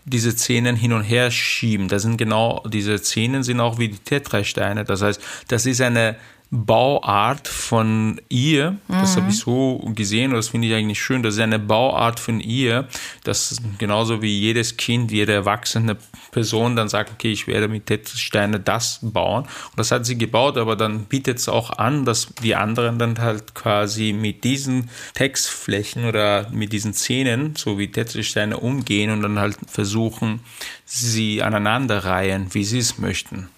Speaker 4: diese Szenen hin und her schieben. Das sind genau, diese Szenen sind auch wie die Tetrasteine. Das heißt, das ist eine Bauart von ihr, das habe ich so gesehen und das finde ich eigentlich schön, das ist eine Bauart von ihr, das genauso wie jedes Kind, jede erwachsene Person dann sagt, okay, ich werde mit Tetrasteine das bauen. Und das hat sie gebaut, aber dann bietet es auch an, dass die anderen dann halt quasi mit diesen Textflächen oder mit diesen Szenen, so wie Tetrasteine umgehen und dann halt versuchen, sie aneinanderreihen, wie sie es möchten.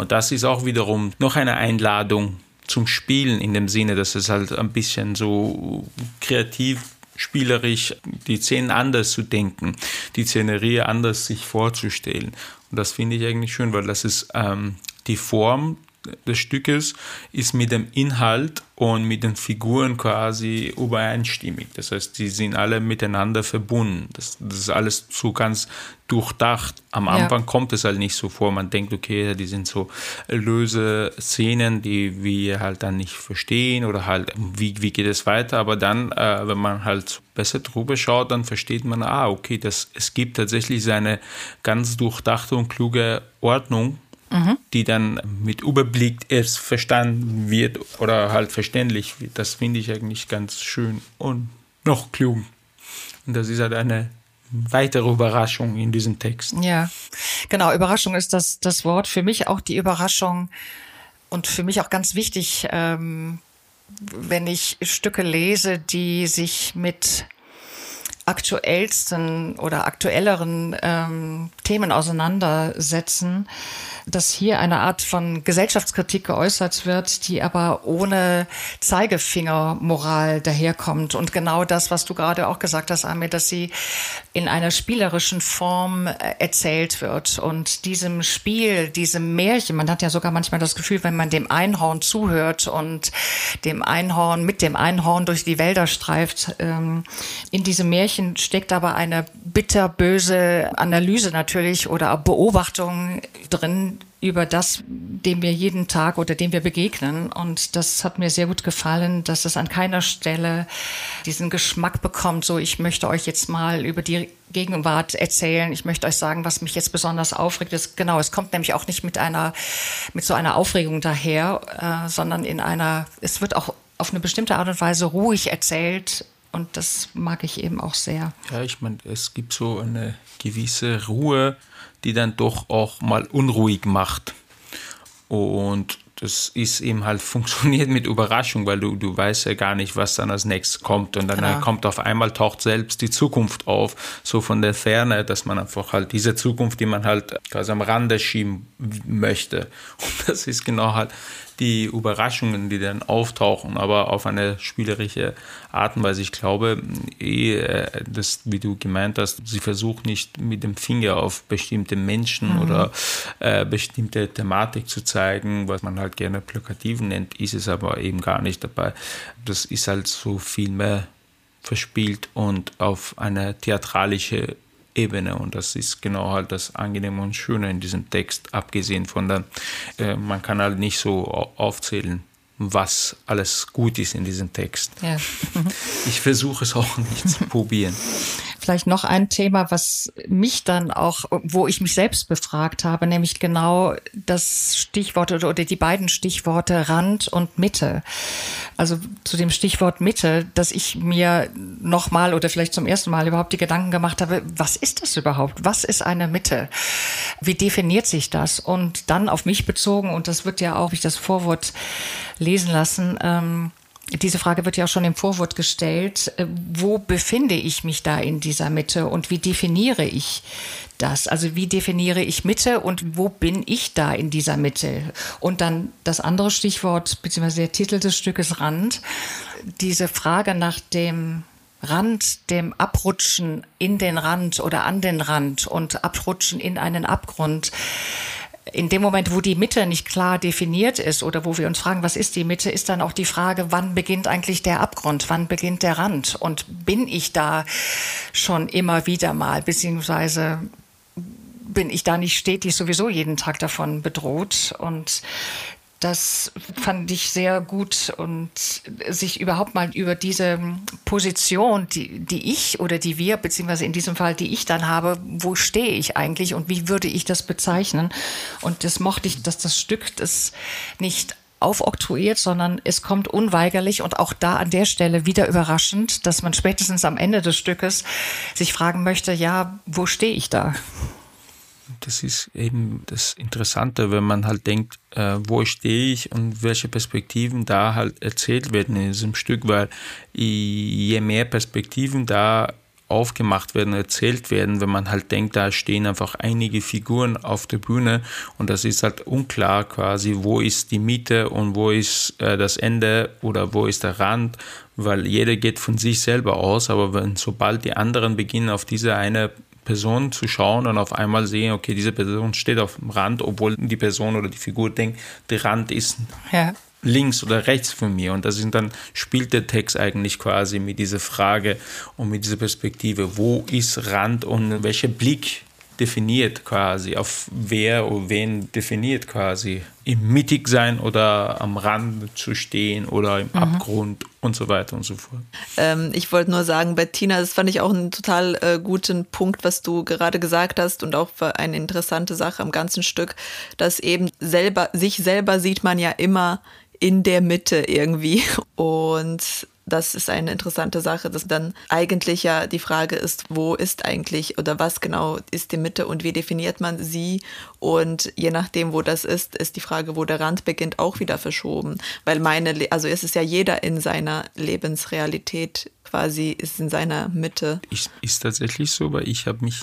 Speaker 4: Und das ist auch wiederum noch eine Einladung zum Spielen in dem Sinne, dass es halt ein bisschen so kreativ, spielerisch die Szenen anders zu denken, die Szenerie anders sich vorzustellen. Und das finde ich eigentlich schön, weil das ist ähm, die Form des Stückes ist mit dem Inhalt und mit den Figuren quasi übereinstimmig. Das heißt, die sind alle miteinander verbunden. Das, das ist alles so ganz durchdacht. Am
Speaker 7: Ja.
Speaker 4: Anfang kommt es halt nicht so vor. Man denkt, okay, die sind so löse Szenen, die wir halt dann nicht verstehen oder halt, wie, wie geht es weiter. Aber dann, äh, wenn man halt besser drüber schaut, dann versteht man, ah, okay, das, es gibt tatsächlich seine ganz durchdachte und kluge Ordnung, die dann mit Überblick erst verstanden wird oder halt verständlich wird. Das finde ich eigentlich ganz schön und noch klug. Und das ist halt eine weitere Überraschung in diesem Text.
Speaker 7: Ja, genau. Überraschung ist das, das Wort. Für mich auch die Überraschung und für mich auch ganz wichtig, ähm, wenn ich Stücke lese, die sich mit aktuellsten oder aktuelleren ähm, Themen auseinandersetzen, dass hier eine Art von Gesellschaftskritik geäußert wird, die aber ohne Zeigefingermoral daherkommt. Und genau das, was du gerade auch gesagt hast, Amir, dass sie in einer spielerischen Form äh, erzählt wird. Und diesem Spiel, diesem Märchen, man hat ja sogar manchmal das Gefühl, wenn man dem Einhorn zuhört und dem Einhorn, mit dem Einhorn durch die Wälder streift, ähm, in diesem Märchen steckt aber eine bitterböse Analyse natürlich oder Beobachtung drin über das, dem wir jeden Tag oder dem wir begegnen. Und das hat mir sehr gut gefallen, dass es an keiner Stelle diesen Geschmack bekommt, so ich möchte euch jetzt mal über die Gegenwart erzählen. Ich möchte euch sagen, was mich jetzt besonders aufregt. Das, genau, es kommt nämlich auch nicht mit einer, mit so einer Aufregung daher, äh, sondern in einer, es wird auch auf eine bestimmte Art und Weise ruhig erzählt. Und das mag ich eben auch sehr.
Speaker 4: Ja, ich meine, es gibt so eine gewisse Ruhe, die dann doch auch mal unruhig macht. Und das ist eben halt (laughs) funktioniert mit Überraschung, weil du, du weißt ja gar nicht, was dann als nächstes kommt. Und dann
Speaker 7: Genau.
Speaker 4: kommt auf einmal taucht selbst die Zukunft auf, so von der Ferne, dass man einfach halt diese Zukunft, die man halt quasi am Rande schieben möchte. (laughs) Und das ist genau halt die Überraschungen, die dann auftauchen, aber auf eine spielerische Art und Weise. Ich glaube, eh, äh, das, wie du gemeint hast, sie versucht nicht mit dem Finger auf bestimmte Menschen mhm. oder äh, bestimmte Thematik zu zeigen, was man halt gerne plakativ nennt, ist es aber eben gar nicht dabei. Das ist halt so viel mehr verspielt und auf eine theatralische Ebene und das ist genau halt das Angenehme und Schöne in diesem Text, abgesehen von der, äh, man kann halt nicht so aufzählen, was alles gut ist in diesem Text. Ja. ich versuche es auch nicht zu probieren. (laughs)
Speaker 7: Vielleicht noch ein Thema, was mich dann auch, wo ich mich selbst befragt habe, nämlich genau das Stichwort oder, oder die beiden Stichworte Rand und Mitte. Also zu dem Stichwort Mitte, dass ich mir nochmal oder vielleicht zum ersten Mal überhaupt die Gedanken gemacht habe, was ist das überhaupt? Was ist eine Mitte? Wie definiert sich das? Und dann auf mich bezogen, und das wird ja auch, ich das Vorwort lesen lassen, ähm, diese Frage wird ja auch schon im Vorwort gestellt. Äh, wo befinde ich mich da in dieser Mitte und wie definiere ich das? Also wie definiere ich Mitte und wo bin ich da in dieser Mitte? Und dann das andere Stichwort, beziehungsweise der Titel des Stückes Rand. Diese Frage nach dem Rand, dem Abrutschen in den Rand oder an den Rand und Abrutschen in einen Abgrund in dem Moment, wo die Mitte nicht klar definiert ist oder wo wir uns fragen, was ist die Mitte, ist dann auch die Frage, wann beginnt eigentlich der Abgrund, wann beginnt der Rand? Und bin ich da schon immer wieder mal, beziehungsweise bin ich da nicht stetig sowieso jeden Tag davon bedroht? Und das fand ich sehr gut und sich überhaupt mal über diese Position, die, die ich oder die wir, beziehungsweise in diesem Fall, die ich dann habe, wo stehe ich eigentlich und wie würde ich das bezeichnen? Und das mochte ich, dass das Stück das nicht aufoktroyiert, sondern es kommt unweigerlich und auch da an der Stelle wieder überraschend, dass man spätestens am Ende des Stückes sich fragen möchte, ja, wo stehe ich da?
Speaker 4: Das ist eben das Interessante, wenn man halt denkt, äh, wo stehe ich und welche Perspektiven da halt erzählt werden in diesem Stück, weil je mehr Perspektiven da aufgemacht werden, erzählt werden, wenn man halt denkt, da stehen einfach einige Figuren auf der Bühne und das ist halt unklar quasi, wo ist die Mitte und wo ist äh, das Ende oder wo ist der Rand, weil jeder geht von sich selber aus, aber wenn sobald die anderen beginnen auf diese eine Person zu schauen und auf einmal sehen, okay, diese Person steht auf dem Rand, obwohl die Person oder die Figur denkt, der Rand ist ja. links oder rechts von mir. Und das sind dann spielt der Text eigentlich quasi mit dieser Frage und mit dieser Perspektive, wo ist Rand und welcher Blick definiert quasi, auf wer oder wen definiert quasi. Im Mittig sein oder am Rand zu stehen oder im mhm. Abgrund und so weiter und so fort.
Speaker 6: Ähm, ich wollte nur sagen, Bettina, das fand ich auch einen total äh, guten Punkt, was du gerade gesagt hast und auch eine interessante Sache am ganzen Stück, dass eben selber, sich selber sieht man ja immer in der Mitte irgendwie (laughs) und das ist eine interessante Sache, dass dann eigentlich ja die Frage ist, wo ist eigentlich oder was genau ist die Mitte und wie definiert man sie? Und je nachdem, wo das ist, ist die Frage, wo der Rand beginnt, auch wieder verschoben. Weil meine, also es ist ja jeder in seiner Lebensrealität quasi ist in seiner Mitte.
Speaker 4: Ist, ist tatsächlich so, weil ich habe mich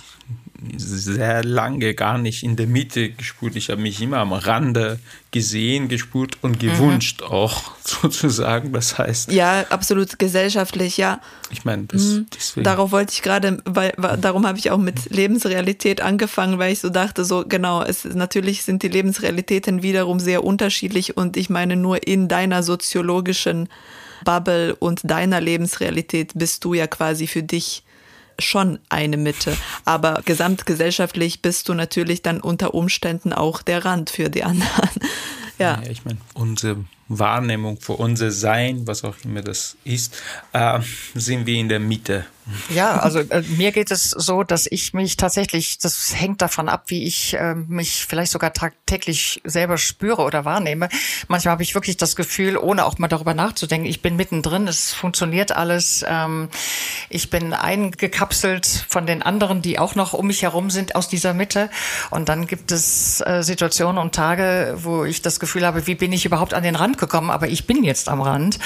Speaker 4: sehr lange gar nicht in der Mitte gespürt. Ich habe mich immer am Rande gesehen, gespürt und gewünscht mhm. auch (laughs) sozusagen. Das heißt.
Speaker 6: Ja, absolut gesellschaftlich, ja.
Speaker 4: Ich meine, das, mhm.
Speaker 6: deswegen. Darauf wollte ich gerade, weil, darum habe ich auch mit Lebensrealität angefangen, weil ich so dachte, so genau, es natürlich sind die Lebensrealitäten wiederum sehr unterschiedlich und ich meine nur in deiner soziologischen Bubble und deiner Lebensrealität bist du ja quasi für dich schon eine Mitte. Aber gesamtgesellschaftlich bist du natürlich dann unter Umständen auch der Rand für die anderen. (laughs)
Speaker 4: Ja, ja ich meine, unsere Wahrnehmung für unser Sein, was auch immer das ist, äh, sind wir in der Mitte.
Speaker 7: Ja, also äh, mir geht es so, dass ich mich tatsächlich, das hängt davon ab, wie ich äh, mich vielleicht sogar tagtäglich selber spüre oder wahrnehme. Manchmal habe ich wirklich das Gefühl, ohne auch mal darüber nachzudenken, ich bin mittendrin, es funktioniert alles. Ähm, ich bin eingekapselt von den anderen, die auch noch um mich herum sind aus dieser Mitte. Und dann gibt es äh, Situationen und Tage, wo ich das Gefühl habe, wie bin ich überhaupt an den Rand gekommen, aber ich bin jetzt am Rand.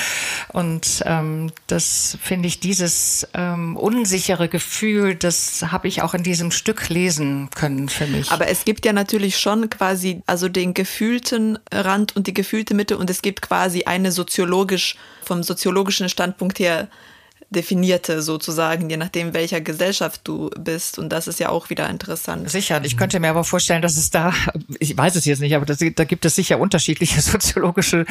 Speaker 7: Und ähm, das finde ich dieses ähm, unsichere Gefühl, das habe ich auch in diesem Stück lesen können für mich.
Speaker 6: Aber es gibt ja natürlich schon quasi also den gefühlten Rand und die gefühlte Mitte und es gibt quasi eine soziologisch vom soziologischen Standpunkt her definierte sozusagen, je nachdem, welcher Gesellschaft du bist. Und das ist ja auch wieder interessant.
Speaker 7: Sicher. Ich könnte mir aber vorstellen, dass es da, ich weiß es jetzt nicht, aber das, da gibt es sicher unterschiedliche (laughs) soziologische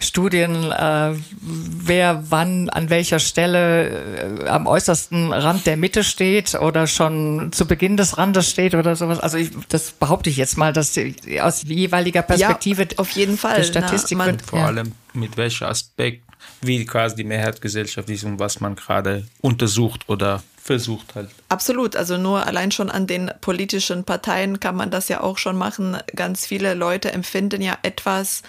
Speaker 7: Studien, äh, wer wann an welcher Stelle äh, am äußersten Rand der Mitte steht oder schon zu Beginn des Randes steht oder sowas. Also ich, das behaupte ich jetzt mal, dass die, aus jeweiliger Perspektive
Speaker 6: ja, auf jeden Fall.
Speaker 7: Statistik
Speaker 4: Na, man, vor ja. allem mit welchem Aspekt wie quasi die Mehrheitsgesellschaft ist und was man gerade untersucht oder versucht halt.
Speaker 6: Absolut, also nur allein schon an den politischen Parteien kann man das ja auch schon machen. Ganz viele Leute empfinden ja etwas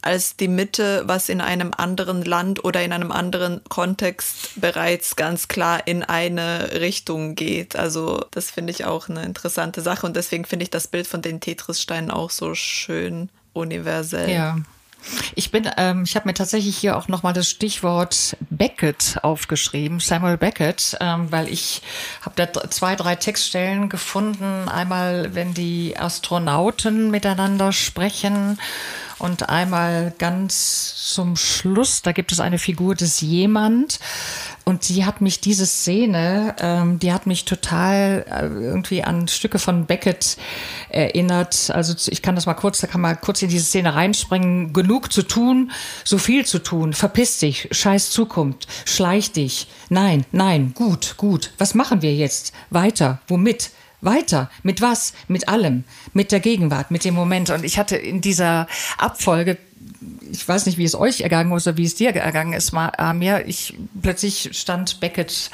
Speaker 6: als die Mitte, was in einem anderen Land oder in einem anderen Kontext bereits ganz klar in eine Richtung geht. Also das finde ich auch eine interessante Sache und deswegen finde ich das Bild von den Tetris-Steinen auch so schön universell.
Speaker 7: Ja. Ich bin, ähm, ich habe mir tatsächlich hier auch nochmal das Stichwort Beckett aufgeschrieben, Samuel Beckett, ähm, weil ich habe da zwei, drei Textstellen gefunden. Einmal, wenn die Astronauten miteinander sprechen und einmal ganz zum Schluss, da gibt es eine Figur des Jemand und die hat mich, diese Szene, ähm, die hat mich total äh, irgendwie an Stücke von Beckett erinnert. Also ich kann das mal kurz, da kann man kurz in diese Szene reinspringen. Genug zu tun, so viel zu tun. Verpiss dich, scheiß Zukunft, schleich dich. Nein, nein, gut, gut. Was machen wir jetzt? Weiter, womit? Weiter. Mit was? Mit allem. Mit der Gegenwart, mit dem Moment. Und ich hatte in dieser Abfolge, ich weiß nicht, wie es euch ergangen ist oder wie es dir ergangen ist, mir, ich plötzlich stand Beckett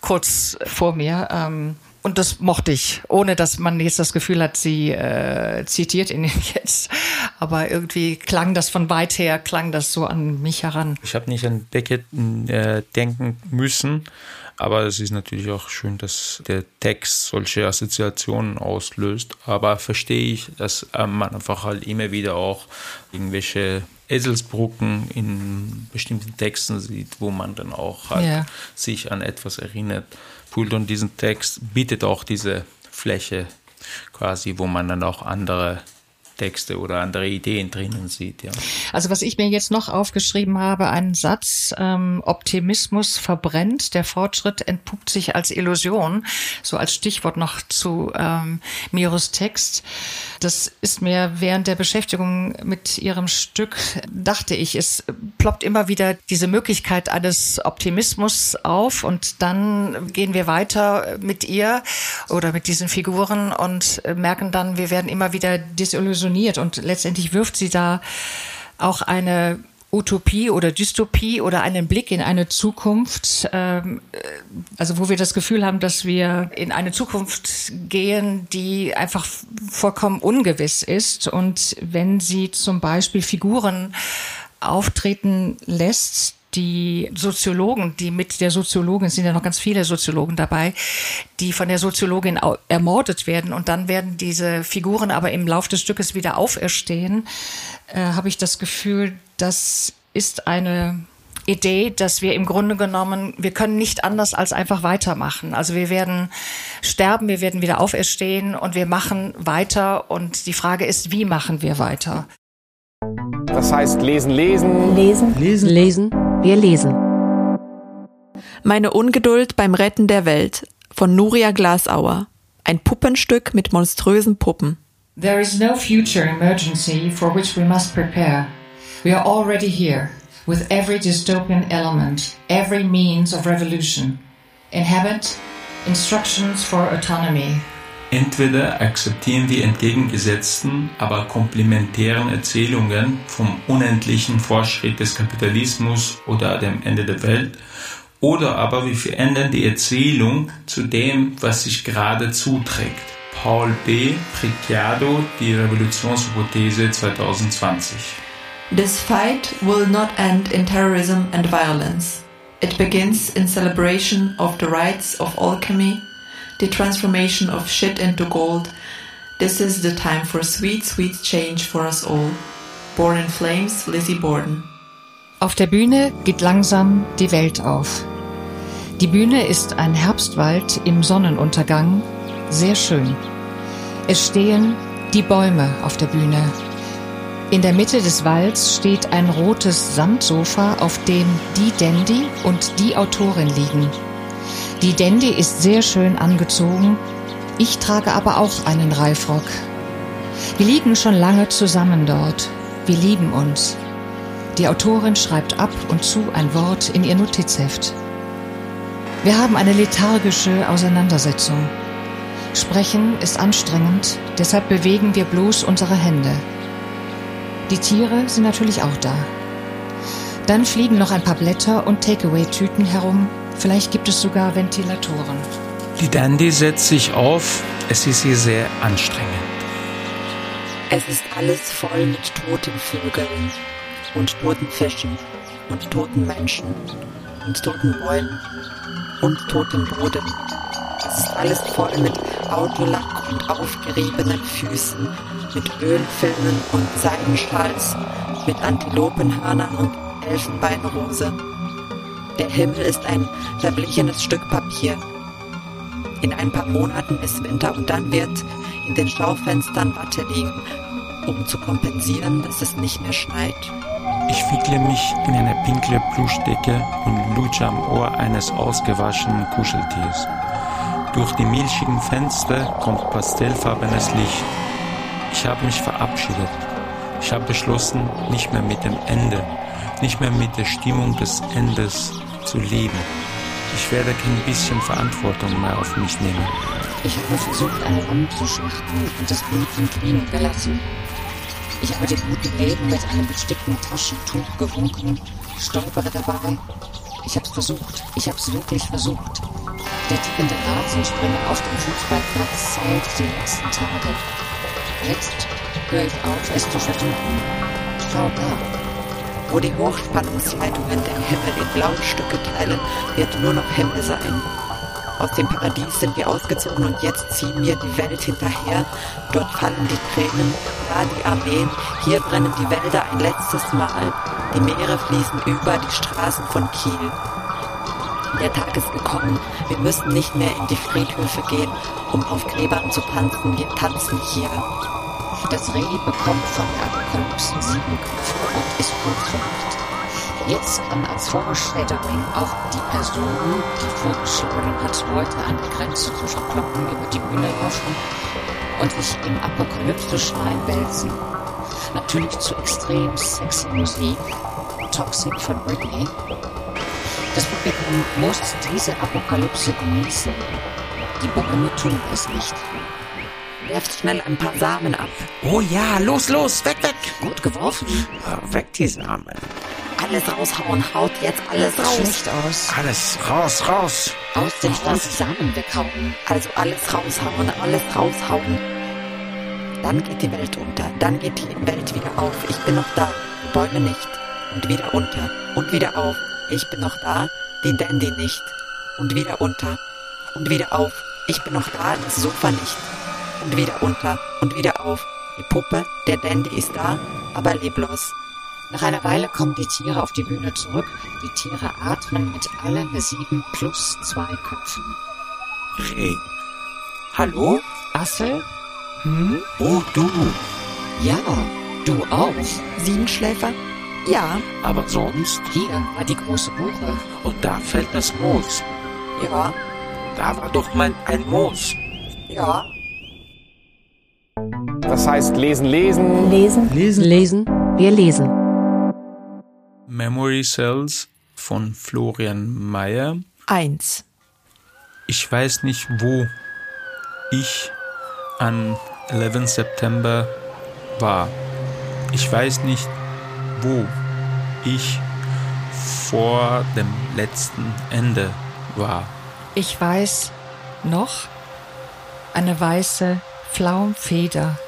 Speaker 7: kurz vor mir. Ähm, und das mochte ich, ohne dass man jetzt das Gefühl hat, sie äh, zitiert ihn (laughs) jetzt. Aber irgendwie klang das von weit her, klang das so an mich heran.
Speaker 4: Ich habe nicht an Beckett äh, denken müssen, aber es ist natürlich auch schön, dass der Text solche Assoziationen auslöst. Aber verstehe ich, dass äh, man einfach halt immer wieder auch irgendwelche Eselsbrücken in bestimmten Texten sieht, wo man dann auch halt ja. sich an etwas erinnert. Und diesen Text bietet auch diese Fläche quasi, wo man dann auch andere Texte oder andere Ideen drinnen sieht. Ja.
Speaker 7: Also was ich mir jetzt noch aufgeschrieben habe, einen Satz, ähm, Optimismus verbrennt, der Fortschritt entpuppt sich als Illusion, so als Stichwort noch zu ähm, Miros Text. Das ist mir während der Beschäftigung mit ihrem Stück, dachte ich, es ploppt immer wieder diese Möglichkeit eines Optimismus auf und dann gehen wir weiter mit ihr oder mit diesen Figuren und merken dann, wir werden immer wieder desillusioniert funktioniert. Und letztendlich wirft sie da auch eine Utopie oder Dystopie oder einen Blick in eine Zukunft, ähm, äh, also wo wir das Gefühl haben, dass wir in eine Zukunft gehen, die einfach vollkommen ungewiss ist. Und wenn sie zum Beispiel Figuren auftreten lässt, die Soziologen, die mit der Soziologin, es sind ja noch ganz viele Soziologen dabei, die von der Soziologin ermordet werden und dann werden diese Figuren aber im Lauf des Stückes wieder auferstehen, äh, habe ich das Gefühl, das ist eine Idee, dass wir im Grunde genommen, wir können nicht anders als einfach weitermachen. Also wir werden sterben, wir werden wieder auferstehen und wir machen weiter und die Frage ist, wie machen wir weiter?
Speaker 2: Das heißt lesen, lesen.
Speaker 9: Lesen, lesen, lesen. Wir lesen.
Speaker 6: Meine Ungeduld beim Retten der Welt von Nuria Glasauer. Ein Puppenstück mit monströsen Puppen.
Speaker 11: There is no future emergency for which we must prepare. We are already here, with every dystopian element, every means of revolution. Inhabit, instructions for autonomy,
Speaker 4: Entweder akzeptieren die entgegengesetzten, aber komplementären Erzählungen vom unendlichen Fortschritt des Kapitalismus oder dem Ende der Welt, oder aber wir verändern die Erzählung zu dem, was sich gerade zuträgt. Paul B. Pricciado, die Revolutionshypothese 2020.
Speaker 12: This fight will not end in terrorism and violence. It begins in celebration of the rights of alchemy the transformation of shit into gold. This is the time for sweet, sweet change for us all. Born in Flames, Lizzie Borden.
Speaker 7: Auf der Bühne geht langsam die Welt auf. Die Bühne ist ein Herbstwald im Sonnenuntergang, sehr schön. Es stehen die Bäume auf der Bühne. In der Mitte des Walds steht ein rotes Samtsofa, auf dem die Dandy und die Autorin liegen. Die Dandy ist sehr schön angezogen, ich trage aber auch einen Reifrock. Wir liegen schon lange zusammen dort. Wir lieben uns. Die Autorin schreibt ab und zu ein Wort in ihr Notizheft. Wir haben eine lethargische Auseinandersetzung. Sprechen ist anstrengend, deshalb bewegen wir bloß unsere Hände. Die Tiere sind natürlich auch da. Dann fliegen noch ein paar Blätter und Takeaway-Tüten herum. Vielleicht gibt es sogar Ventilatoren.
Speaker 4: Die Dandy setzt sich auf. Es ist hier sehr anstrengend.
Speaker 6: Es ist alles voll mit toten Vögeln und toten Fischen und toten Menschen und toten Bäumen und totem Boden. Es ist alles voll mit Autolack und aufgeriebenen Füßen, mit Ölfilmen und Seidenschals, mit Antilopenhörnern und Elfenbeinrose. Der Himmel ist ein verblichenes Stück Papier. In ein paar Monaten ist Winter und dann wird in den Schaufenstern Watte liegen, um zu kompensieren, dass es nicht mehr schneit.
Speaker 4: Ich wickle mich in eine pinkle Pluschdecke und lutsche am Ohr eines ausgewaschenen Kuscheltiers. Durch die milchigen Fenster kommt pastellfarbenes Licht. Ich habe mich verabschiedet. Ich habe beschlossen, nicht mehr mit dem Ende, nicht mehr mit der Stimmung des Endes zu leben. Ich werde kein bisschen Verantwortung mehr auf mich nehmen.
Speaker 13: Ich habe versucht, eine Lampe zu schlachten und das Blut zum Klingen gelassen. Ich habe dem guten Leben mit einem bestickten Taschentuch gewunken, stolpere dabei. Ich hab's versucht, ich hab's wirklich versucht. Der tickende Rasenspringer auf dem Fußballplatz zählt die letzten Tage. Jetzt höre ich auf, es zu versuchen. Schau da,
Speaker 6: wo die Hochspannungsleitungen den Himmel in blaue Stücke teilen, wird nur noch Himmel sein. Aus dem Paradies sind wir ausgezogen und jetzt ziehen wir die Welt hinterher. Dort fallen die Tränen, da die Armeen, hier brennen die Wälder ein letztes Mal. Die Meere fließen über die Straßen von Kiel. Der Tag ist gekommen. Wir müssen nicht mehr in die Friedhöfe gehen, um auf Gräbern zu tanzen. Wir tanzen hier.
Speaker 13: Das Reh bekommt von der Apokalypse sieben Köpfe und ist verrückt. Jetzt kann als Foreshadowing auch die Person, die vorgeschlagen hat, Leute an die Grenze zu verkloppen, über die Bühne laufen und sich im Apokalypse-Schrein wälzen. Natürlich zu extrem sexy Musik, Toxic von Britney. Das Publikum muss diese Apokalypse genießen. Die Bäume tun es nicht.
Speaker 6: Werft schnell ein paar Samen ab.
Speaker 2: Oh ja, los, los, weg, weg.
Speaker 13: Gut geworfen.
Speaker 2: Weg die Samen.
Speaker 6: Alles raushauen, haut jetzt alles raus.
Speaker 7: Schlecht aus.
Speaker 2: Alles raus, raus.
Speaker 13: Aus den Samen weghauen.
Speaker 6: Also alles raushauen, alles raushauen. Dann geht die Welt unter, dann geht die Welt wieder auf. Ich bin noch da, die Bäume nicht. Und wieder unter und wieder auf. Ich bin noch da, die Dandy nicht. Und wieder unter und wieder auf. Ich bin noch da, das Sofa nicht und wieder unter und wieder auf. Die Puppe, der Dandy ist da, aber leblos.
Speaker 13: Nach einer Weile kommen die Tiere auf die Bühne zurück. Die Tiere atmen mit allen sieben plus zwei Köpfen.
Speaker 2: Hey. Hallo?
Speaker 13: Assel?
Speaker 2: Hm? Oh, du.
Speaker 13: Ja, du auch.
Speaker 6: Siebenschläfer? Ja.
Speaker 2: Aber sonst?
Speaker 13: Hier war die große Buche.
Speaker 2: Und da fällt das Moos.
Speaker 6: Ja.
Speaker 2: Da war doch mal ein Moos.
Speaker 6: Ja.
Speaker 2: Das heißt lesen, lesen.
Speaker 14: Lesen. Lesen. Lesen. Wir lesen.
Speaker 4: Memory Cells von Florian Mayer.
Speaker 15: 1.
Speaker 4: Ich weiß nicht, wo ich an 11. September war. Ich weiß nicht, wo ich vor dem letzten Ende war.
Speaker 7: Ich weiß noch, eine weiße Flaumfeder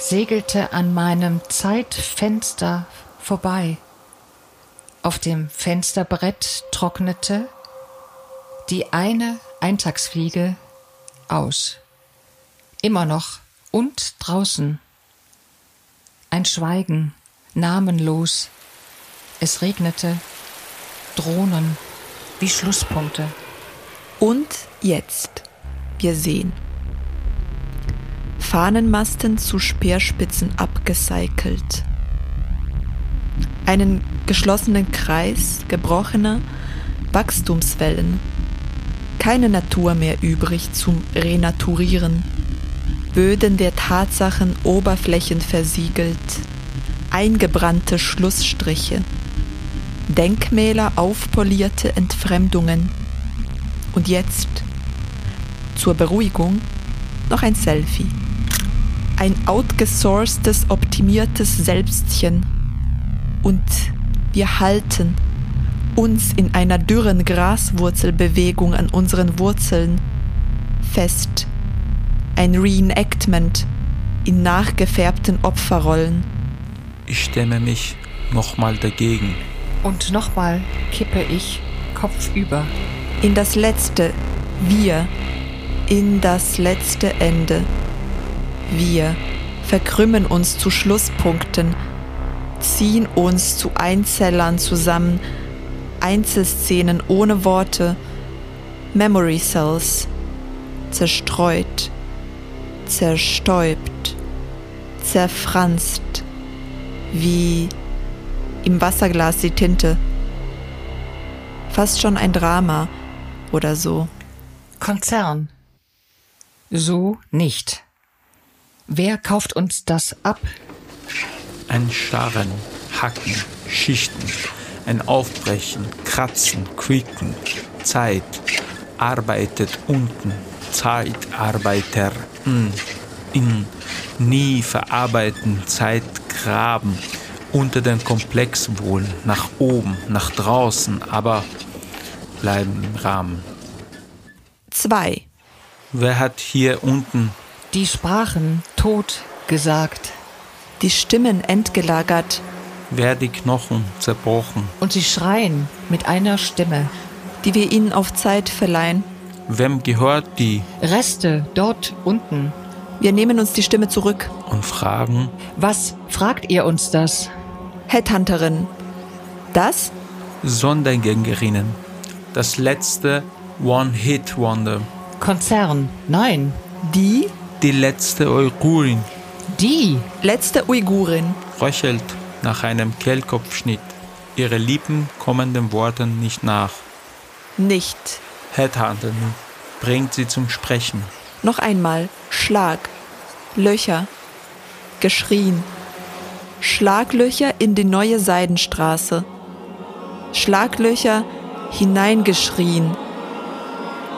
Speaker 7: segelte an meinem Zeitfenster vorbei. Auf dem Fensterbrett trocknete die eine Eintagsfliege aus. Immer noch und draußen. Ein Schweigen, namenlos. Es regnete, Drohnen, wie Schlusspunkte.
Speaker 6: Und jetzt. Wir sehen. Fahnenmasten zu Speerspitzen abgecycelt. Einen geschlossenen Kreis gebrochener Wachstumswellen. Keine Natur mehr übrig zum Renaturieren. Böden der Tatsachen Oberflächen versiegelt. Eingebrannte Schlussstriche. Denkmäler aufpolierte Entfremdungen. Und jetzt, zur Beruhigung, noch ein Selfie. Ein outgesourcetes, optimiertes Selbstchen. Und wir halten uns in einer dürren Graswurzelbewegung an unseren Wurzeln fest. Ein Reenactment in nachgefärbten Opferrollen.
Speaker 4: Ich stemme mich nochmal dagegen.
Speaker 7: Und nochmal kippe ich kopfüber.
Speaker 6: In das letzte Wir, in das letzte Ende. Wir verkrümmen uns zu Schlusspunkten, ziehen uns zu Einzellern zusammen, Einzelszenen ohne Worte, Memory Cells, zerstreut, zerstäubt, zerfranst, wie im Wasserglas die Tinte. Fast schon ein Drama oder so.
Speaker 7: Konzern. So nicht. Wer kauft uns das ab?
Speaker 4: Ein Scharren, Hacken, Schichten, ein Aufbrechen, Kratzen, Quicken, Zeit, arbeitet unten, Zeitarbeiter, in, in, nie verarbeiten, Zeit graben, unter den Komplex wohl, nach oben, nach draußen, aber bleiben im Rahmen.
Speaker 6: 2.
Speaker 4: Wer hat hier unten
Speaker 7: die Sprachen tot gesagt,
Speaker 6: die Stimmen entgelagert,
Speaker 4: wer die Knochen zerbrochen
Speaker 7: und sie schreien mit einer Stimme,
Speaker 6: die wir ihnen auf Zeit verleihen.
Speaker 4: Wem gehört die
Speaker 7: Reste dort unten?
Speaker 6: Wir nehmen uns die Stimme zurück
Speaker 4: und fragen,
Speaker 7: was fragt ihr uns das?
Speaker 6: Headhunterin. Das?
Speaker 4: Sondergängerinnen. Das letzte One-Hit-Wonder.
Speaker 7: Konzern. Nein.
Speaker 6: Die?
Speaker 4: Die letzte Uigurin.
Speaker 7: Die?
Speaker 6: Letzte Uigurin.
Speaker 4: Röchelt nach einem Kehlkopfschnitt. Ihre Lippen kommen den Worten nicht nach.
Speaker 6: Nicht.
Speaker 4: Headhunterin bringt sie zum Sprechen.
Speaker 6: Noch einmal. Schlag. Löcher. Geschrien. Schlaglöcher in die neue Seidenstraße. Schlaglöcher hineingeschrien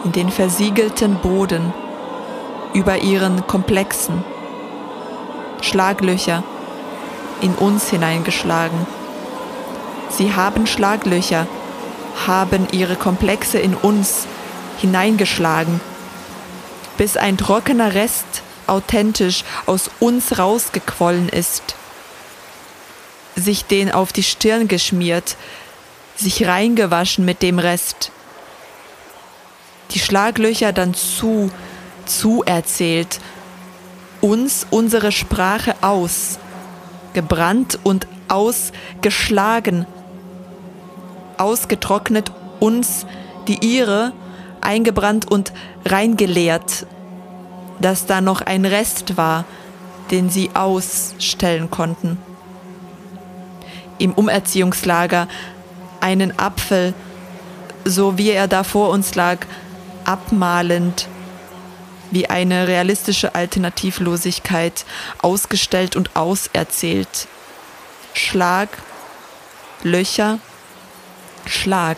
Speaker 6: in den versiegelten Boden über ihren Komplexen. Schlaglöcher in uns hineingeschlagen. Sie haben Schlaglöcher, haben ihre Komplexe in uns hineingeschlagen, bis ein trockener Rest authentisch aus uns rausgequollen ist, sich den auf die Stirn geschmiert, sich reingewaschen mit dem Rest, die Schlaglöcher dann zu, zu erzählt, uns unsere Sprache aus, gebrannt und ausgeschlagen, ausgetrocknet uns die ihre, eingebrannt und reingeleert, dass da noch ein Rest war, den sie ausstellen konnten. Im Umerziehungslager einen Apfel, so wie er da vor uns lag, abmalend, wie eine realistische Alternativlosigkeit, ausgestellt und auserzählt. Schlag, Löcher, Schlag.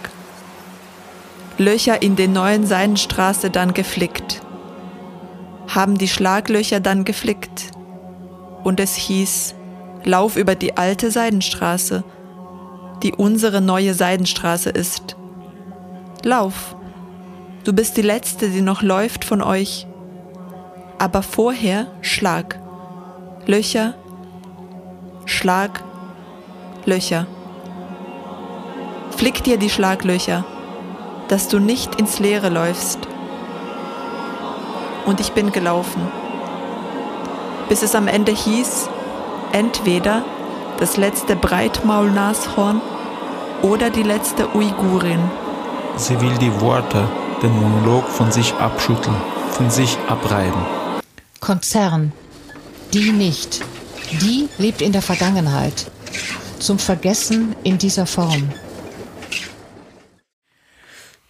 Speaker 6: Löcher in den neuen Seidenstraße dann geflickt. Haben die Schlaglöcher dann geflickt. Und es hieß, lauf über die alte Seidenstraße, die unsere neue Seidenstraße ist. Lauf. Du bist die Letzte, die noch läuft von euch. Aber vorher Schlag. Löcher. Schlag. Löcher. Flick dir die Schlaglöcher, dass du nicht ins Leere läufst. Und ich bin gelaufen, bis es am Ende hieß, entweder das letzte Breitmaulnashorn oder die letzte Uigurin.
Speaker 4: sie will die Worte, den Monolog von sich abschütteln, von sich abreiben.
Speaker 7: Konzern. Die nicht. Die lebt in der Vergangenheit. Zum Vergessen in dieser Form.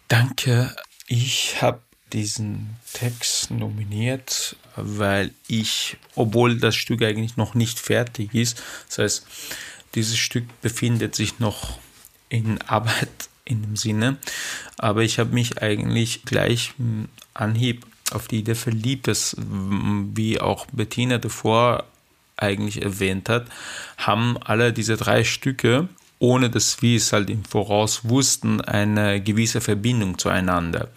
Speaker 4: Danke. Ich habe diesen Text nominiert, weil ich, obwohl das Stück eigentlich noch nicht fertig ist, das heißt, dieses Stück befindet sich noch in Arbeit in dem Sinne, aber ich habe mich eigentlich gleich Anhieb auf die Idee verliebt, dass, wie auch Bettina davor eigentlich erwähnt hat, haben alle diese drei Stücke ohne dass wir es halt im Voraus wussten, eine gewisse Verbindung zueinander.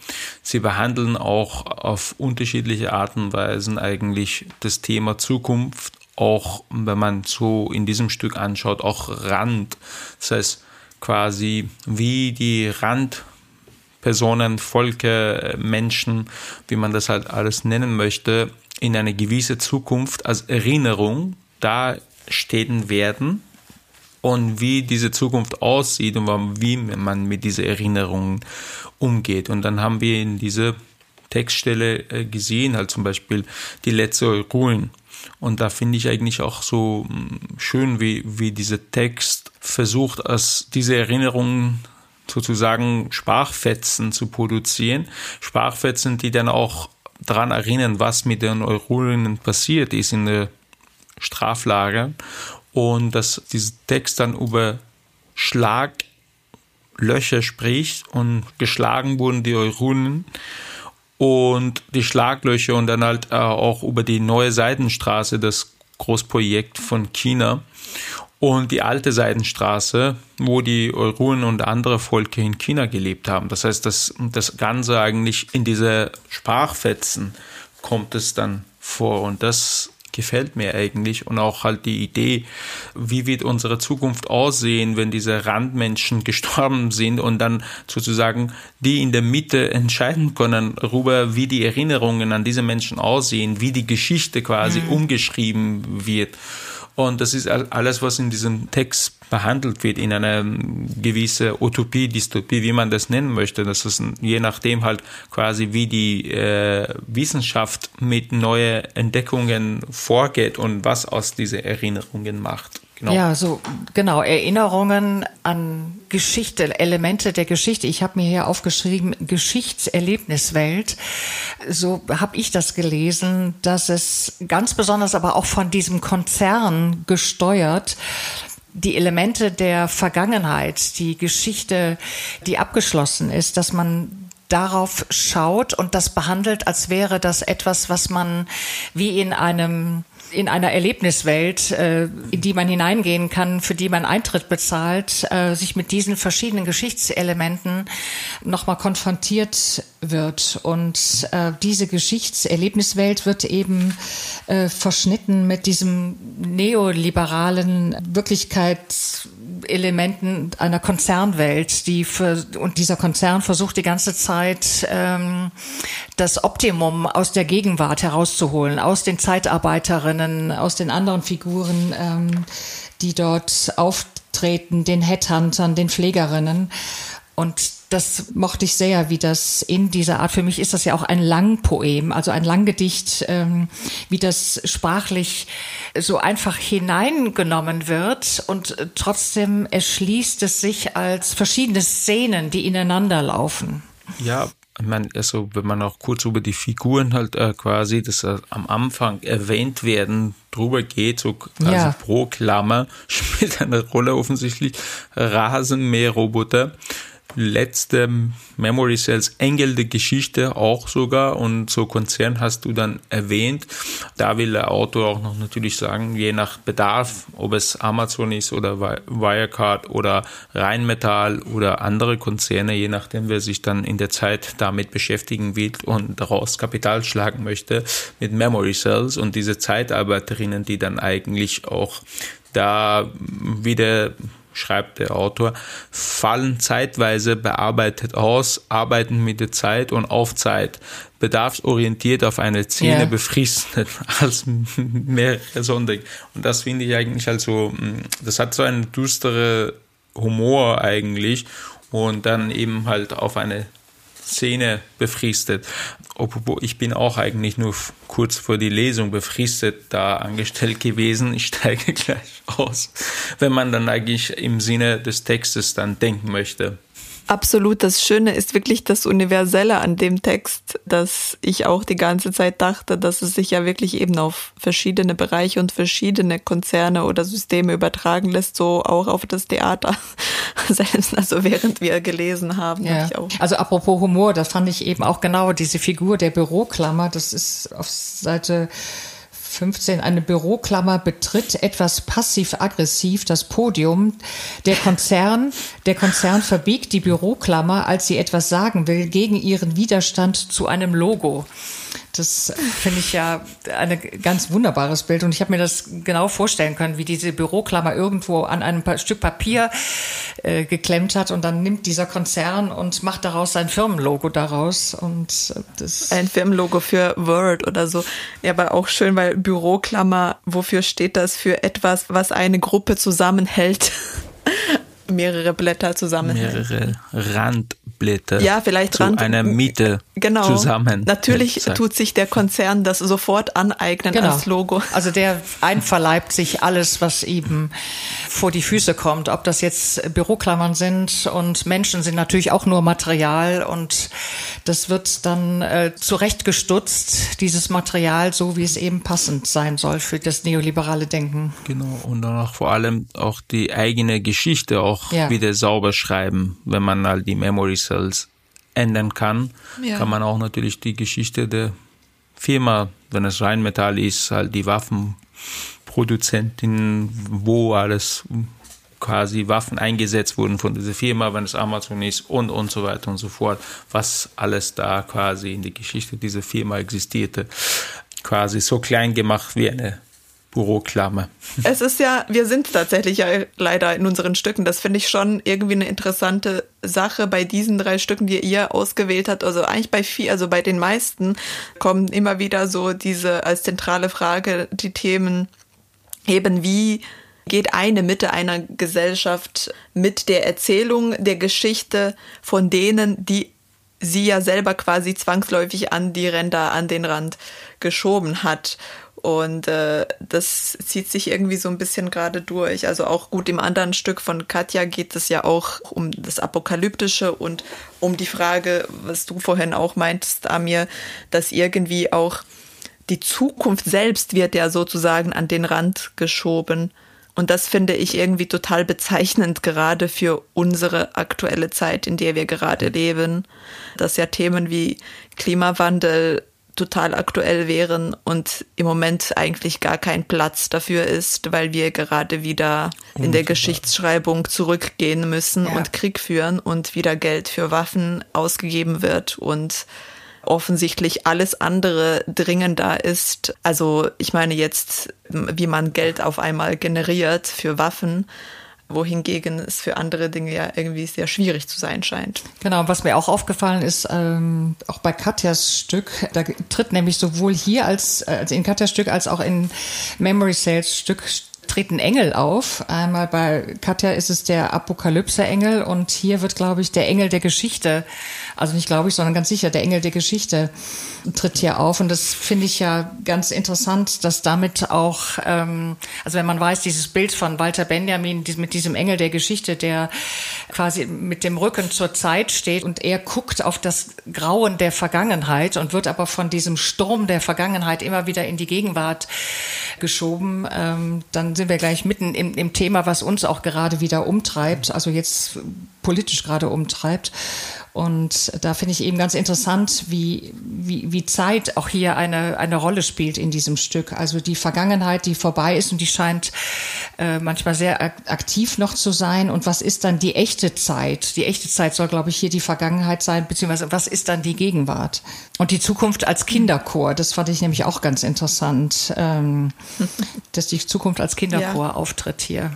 Speaker 4: Sie behandeln auch auf unterschiedliche Arten und Weisen eigentlich das Thema Zukunft, auch wenn man so in diesem Stück anschaut, auch Rand. Das heißt quasi wie die Randpersonen, Volke, Menschen, wie man das halt alles nennen möchte, in eine gewisse Zukunft als Erinnerung da stehen werden und wie diese Zukunft aussieht und wie man mit dieser Erinnerung umgeht. Und dann haben wir in dieser Textstelle äh, gesehen, halt zum Beispiel die letzte Ruhen. Und da finde ich eigentlich auch so hm, schön, wie, wie dieser Text versucht, aus dieser Erinnerung sozusagen Sprachfetzen zu produzieren. Sprachfetzen, die dann auch daran erinnern, was mit den Eurolinnen passiert ist in der Straflager und dass dieser Text dann über Schlaglöcher spricht und geschlagen wurden die Eurunen und die Schlaglöcher und dann halt äh, auch über die neue Seidenstraße, das Großprojekt von China und die alte Seidenstraße, wo die Eurunen und andere Volke in China gelebt haben. Das heißt, das, das Ganze eigentlich in diese Sprachfetzen kommt es dann vor und das gefällt mir eigentlich und auch halt die Idee, wie wird unsere Zukunft aussehen, wenn diese Randmenschen (laughs) gestorben sind und dann sozusagen die in der Mitte entscheiden können darüber, wie die Erinnerungen an diese Menschen aussehen, wie die Geschichte quasi mhm. umgeschrieben wird. Und das ist alles, was in diesem Text behandelt wird, in einer gewisse Utopie, Dystopie, wie man das nennen möchte. Das ist je nachdem halt quasi, wie die äh, Wissenschaft mit neuen Entdeckungen vorgeht und was aus diesen Erinnerungen macht.
Speaker 7: Genau. Ja, so genau Erinnerungen an Geschichte, Elemente der Geschichte. Ich habe mir hier aufgeschrieben Geschichtserlebniswelt. So habe ich das gelesen, dass es ganz besonders aber auch von diesem Konzern gesteuert die Elemente der Vergangenheit, die Geschichte, die abgeschlossen ist, dass man darauf schaut und das behandelt, als wäre das etwas, was man wie in einem in einer Erlebniswelt, äh, in die man hineingehen kann, für die man Eintritt bezahlt, äh, sich mit diesen verschiedenen Geschichtselementen nochmal konfrontiert wird. Und äh, diese Geschichtserlebniswelt wird eben verschnitten mit diesem neoliberalen Wirklichkeits Elementen einer Konzernwelt, die für, und dieser Konzern versucht die ganze Zeit ähm, das Optimum aus der Gegenwart herauszuholen, aus den Zeitarbeiterinnen, aus den anderen Figuren, ähm, die dort auftreten, den Headhuntern, den Pflegerinnen. Und das mochte ich sehr, wie das in dieser Art, für mich ist das ja auch ein Langpoem, also ein Langgedicht, ähm, wie das sprachlich so einfach hineingenommen wird und trotzdem erschließt es sich als verschiedene Szenen, die ineinander laufen.
Speaker 4: Ja, ich meine, also wenn man auch kurz über die Figuren halt äh, quasi, das äh, am Anfang erwähnt werden, drüber geht, so also ja. pro Klammer (laughs) spielt eine Rolle offensichtlich Rasenmäherroboter letzte Memory Cells Engel der Geschichte auch sogar und so Konzern hast du dann erwähnt. Da will der Autor auch noch natürlich sagen, je nach Bedarf, ob es Amazon ist oder Wirecard oder Rheinmetall oder andere Konzerne, je nachdem, wer sich dann in der Zeit damit beschäftigen will und daraus Kapital schlagen möchte mit Memory Cells und diese Zeitarbeiterinnen, die dann eigentlich auch da wieder schreibt der Autor, fallen zeitweise bearbeitet aus, arbeiten mit der Zeit und auf Zeit, bedarfsorientiert auf eine Szene yeah. befristet (laughs) als mehrere Sonntag. Und das finde ich eigentlich also, das hat so einen düstere Humor eigentlich und dann eben halt auf eine Szene befristet. Obwohl ich bin auch eigentlich nur kurz vor die Lesung befristet da angestellt gewesen. Ich steige (laughs) gleich aus, wenn man dann eigentlich im Sinne des Textes dann denken möchte.
Speaker 6: Absolut, das Schöne ist wirklich das Universelle an dem Text, dass ich auch die ganze Zeit dachte, dass es sich ja wirklich eben auf verschiedene Bereiche und verschiedene Konzerne oder Systeme übertragen lässt, so auch auf das Theater (laughs) selbst, also während wir gelesen haben.
Speaker 7: Ja.
Speaker 6: Hab
Speaker 7: also apropos Humor, das fand ich eben auch genau diese Figur der Büroklammer, das ist auf Seite 15 eine Büroklammer betritt etwas passiv-aggressiv das Podium. Der Konzern, der Konzern verbiegt die Büroklammer, als sie etwas sagen will, gegen ihren Widerstand zu einem Logo. Das finde ich ja ein ganz wunderbares Bild und ich habe mir das genau vorstellen können, wie diese Büroklammer irgendwo an einem Stück Papier äh, geklemmt hat und dann nimmt dieser Konzern und macht daraus sein Firmenlogo daraus und das
Speaker 6: ein Firmenlogo für Word oder so. Ja, aber auch schön, weil Büroklammer, wofür steht das für etwas, was eine Gruppe zusammenhält? Mehrere Blätter zusammenhält.
Speaker 4: Mehrere Randblätter.
Speaker 6: Ja, vielleicht
Speaker 4: zu
Speaker 6: Rand.
Speaker 4: einer Miete
Speaker 6: genau.
Speaker 4: zusammen.
Speaker 6: Natürlich tut sich der Konzern das sofort aneignen
Speaker 7: Genau.
Speaker 6: als Logo.
Speaker 7: Also der einverleibt sich alles, was ihm vor die Füße kommt. Ob das jetzt Büroklammern sind und Menschen sind natürlich auch nur Material und das wird dann äh, zurechtgestutzt, dieses Material, so wie es eben passend sein soll für das neoliberale Denken.
Speaker 4: Genau, und dann auch vor allem auch die eigene Geschichte auch
Speaker 7: Ja.
Speaker 4: wieder sauber schreiben, wenn man halt die Memory Cells ändern kann,
Speaker 6: Ja.
Speaker 4: kann man auch natürlich die Geschichte der Firma, wenn es Rheinmetall ist, halt die Waffenproduzentin, wo alles quasi Waffen eingesetzt wurden von dieser Firma, wenn es Amazon ist und und so weiter und so fort, was alles da quasi in der Geschichte dieser Firma existierte, quasi so klein gemacht wie eine Büroklammer.
Speaker 6: Es ist ja, wir sind tatsächlich ja leider in unseren Stücken. Das finde ich schon irgendwie eine interessante Sache bei diesen drei Stücken, die ihr ausgewählt habt. Also eigentlich bei viel, also bei den meisten kommen immer wieder so diese als zentrale Frage die Themen eben wie geht eine Mitte einer Gesellschaft mit der Erzählung der Geschichte von denen, die sie ja selber quasi zwangsläufig an die Ränder, an den Rand geschoben hat. Und äh, das zieht sich irgendwie so ein bisschen gerade durch. Also auch gut im anderen Stück von Katja geht es ja auch um das Apokalyptische und um die Frage, was du vorhin auch meintest, Amir, dass irgendwie auch die Zukunft selbst wird ja sozusagen an den Rand geschoben. Und das finde ich irgendwie total bezeichnend, gerade für unsere aktuelle Zeit, in der wir gerade leben, dass ja Themen wie Klimawandel total aktuell wären und im Moment eigentlich gar kein Platz dafür ist, weil wir gerade wieder in der Geschichtsschreibung zurückgehen müssen
Speaker 7: Ja.
Speaker 6: und Krieg führen und wieder Geld für Waffen ausgegeben wird und offensichtlich alles andere dringender ist. Also ich meine jetzt, wie man Geld auf einmal generiert für Waffen, wohingegen es für andere Dinge ja irgendwie sehr schwierig zu sein scheint.
Speaker 7: Genau, was mir auch aufgefallen ist, ähm, auch bei Katjas Stück, da tritt nämlich sowohl hier als, äh, als in Katjas Stück als auch in Memory Sales Stück treten Engel auf. Einmal bei Katja ist es der Apokalypse-Engel und hier wird, glaube ich, der Engel der Geschichte, also nicht glaube ich, sondern ganz sicher, der Engel der Geschichte tritt hier auf. Und das finde ich ja ganz interessant, dass damit auch, ähm, also wenn man weiß, dieses Bild von Walter Benjamin mit diesem Engel der Geschichte, der quasi mit dem Rücken zur Zeit steht und er guckt auf das Grauen der Vergangenheit und wird aber von diesem Sturm der Vergangenheit immer wieder in die Gegenwart geschoben, ähm, dann sind wir gleich mitten im, im Thema, was uns auch gerade wieder umtreibt, also jetzt politisch gerade umtreibt. Und da finde ich eben ganz interessant, wie, wie, wie Zeit auch hier eine, eine Rolle spielt in diesem Stück. Also die Vergangenheit, die vorbei ist und die scheint äh, manchmal sehr ak- aktiv noch zu sein. Und was ist dann die echte Zeit? Die echte Zeit soll, glaube ich, hier die Vergangenheit sein, beziehungsweise was ist dann die Gegenwart? Und die Zukunft als Kinderchor, das fand ich nämlich auch ganz interessant, ähm, (laughs) dass die Zukunft als Kinderchor
Speaker 6: Ja.
Speaker 7: auftritt hier.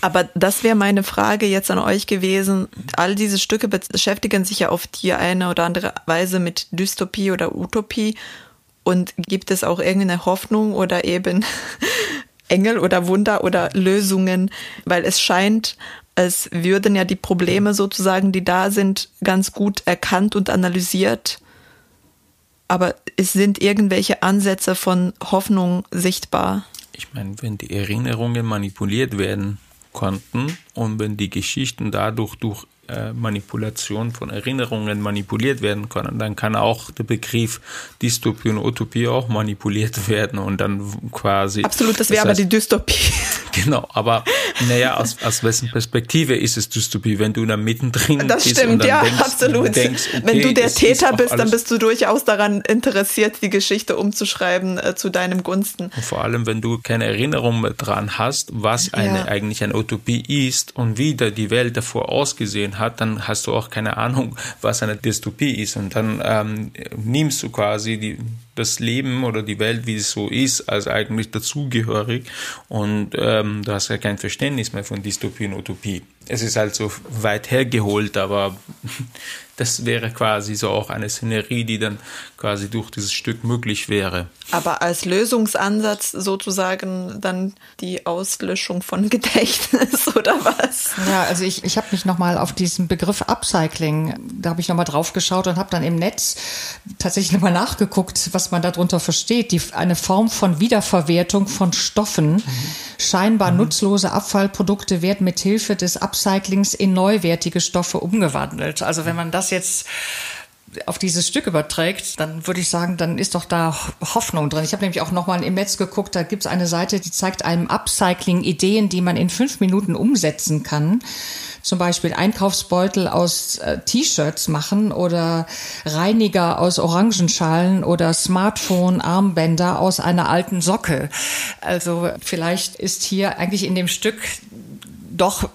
Speaker 6: Aber das wäre meine Frage jetzt an euch gewesen. All diese Stücke beschäftigen sich ja auf die eine oder andere Weise mit Dystopie oder Utopie. Und gibt es auch irgendeine Hoffnung oder eben (laughs) Engel oder Wunder oder Lösungen? Weil es scheint, als würden ja die Probleme sozusagen, die da sind, ganz gut erkannt und analysiert. Aber es sind irgendwelche Ansätze von Hoffnung sichtbar.
Speaker 4: Ich meine, wenn die Erinnerungen manipuliert werden konnten und wenn die Geschichten dadurch durch äh, Manipulation von Erinnerungen manipuliert werden können, dann kann auch der Begriff Dystopie und Utopie auch manipuliert (laughs) werden und dann quasi.
Speaker 6: Absolut, das wäre aber die Dystopie. (laughs)
Speaker 4: Genau, aber naja, aus, aus wessen Perspektive ist es Dystopie, wenn du da mittendrin
Speaker 6: das
Speaker 4: bist?
Speaker 6: Das stimmt, ja,
Speaker 4: denkst,
Speaker 6: absolut.
Speaker 4: Denkst, okay,
Speaker 6: wenn du der Täter bist, dann bist du durchaus daran interessiert, die Geschichte umzuschreiben äh, zu deinem Gunsten.
Speaker 4: Und vor allem, wenn du keine Erinnerung dran hast, was eine
Speaker 6: Ja.
Speaker 4: eigentlich eine Utopie ist und wie da die Welt davor ausgesehen hat, dann hast du auch keine Ahnung, was eine Dystopie ist. Und dann ähm, nimmst du quasi die, das Leben oder die Welt, wie es so ist, als eigentlich dazugehörig. Und ähm, du hast ja kein Verständnis mehr von Dystopie und Utopie. Es ist halt so weit hergeholt, aber das wäre quasi so auch eine Szenerie, die dann quasi durch dieses Stück möglich wäre.
Speaker 6: Aber als Lösungsansatz sozusagen dann die Auslöschung von (laughs) Gedächtnis oder was?
Speaker 7: Ja, also ich, ich habe mich nochmal auf diesen Begriff Upcycling, da habe ich nochmal drauf geschaut und habe dann im Netz tatsächlich nochmal nachgeguckt, was man darunter versteht. Die, eine Form von Wiederverwertung von Stoffen. Scheinbar nutzlose Abfallprodukte werden mit Hilfe des Upcyclings in neuwertige Stoffe umgewandelt. Also wenn man das jetzt auf dieses Stück überträgt, dann würde ich sagen, dann ist doch da Hoffnung drin. Ich habe nämlich auch nochmal im Netz geguckt, da gibt es eine Seite, die zeigt einem Upcycling Ideen, die man in fünf Minuten umsetzen kann. Zum Beispiel Einkaufsbeutel aus äh, T-Shirts machen oder Reiniger aus Orangenschalen oder Smartphone-Armbänder aus einer alten Socke. Also vielleicht ist hier eigentlich in dem Stück doch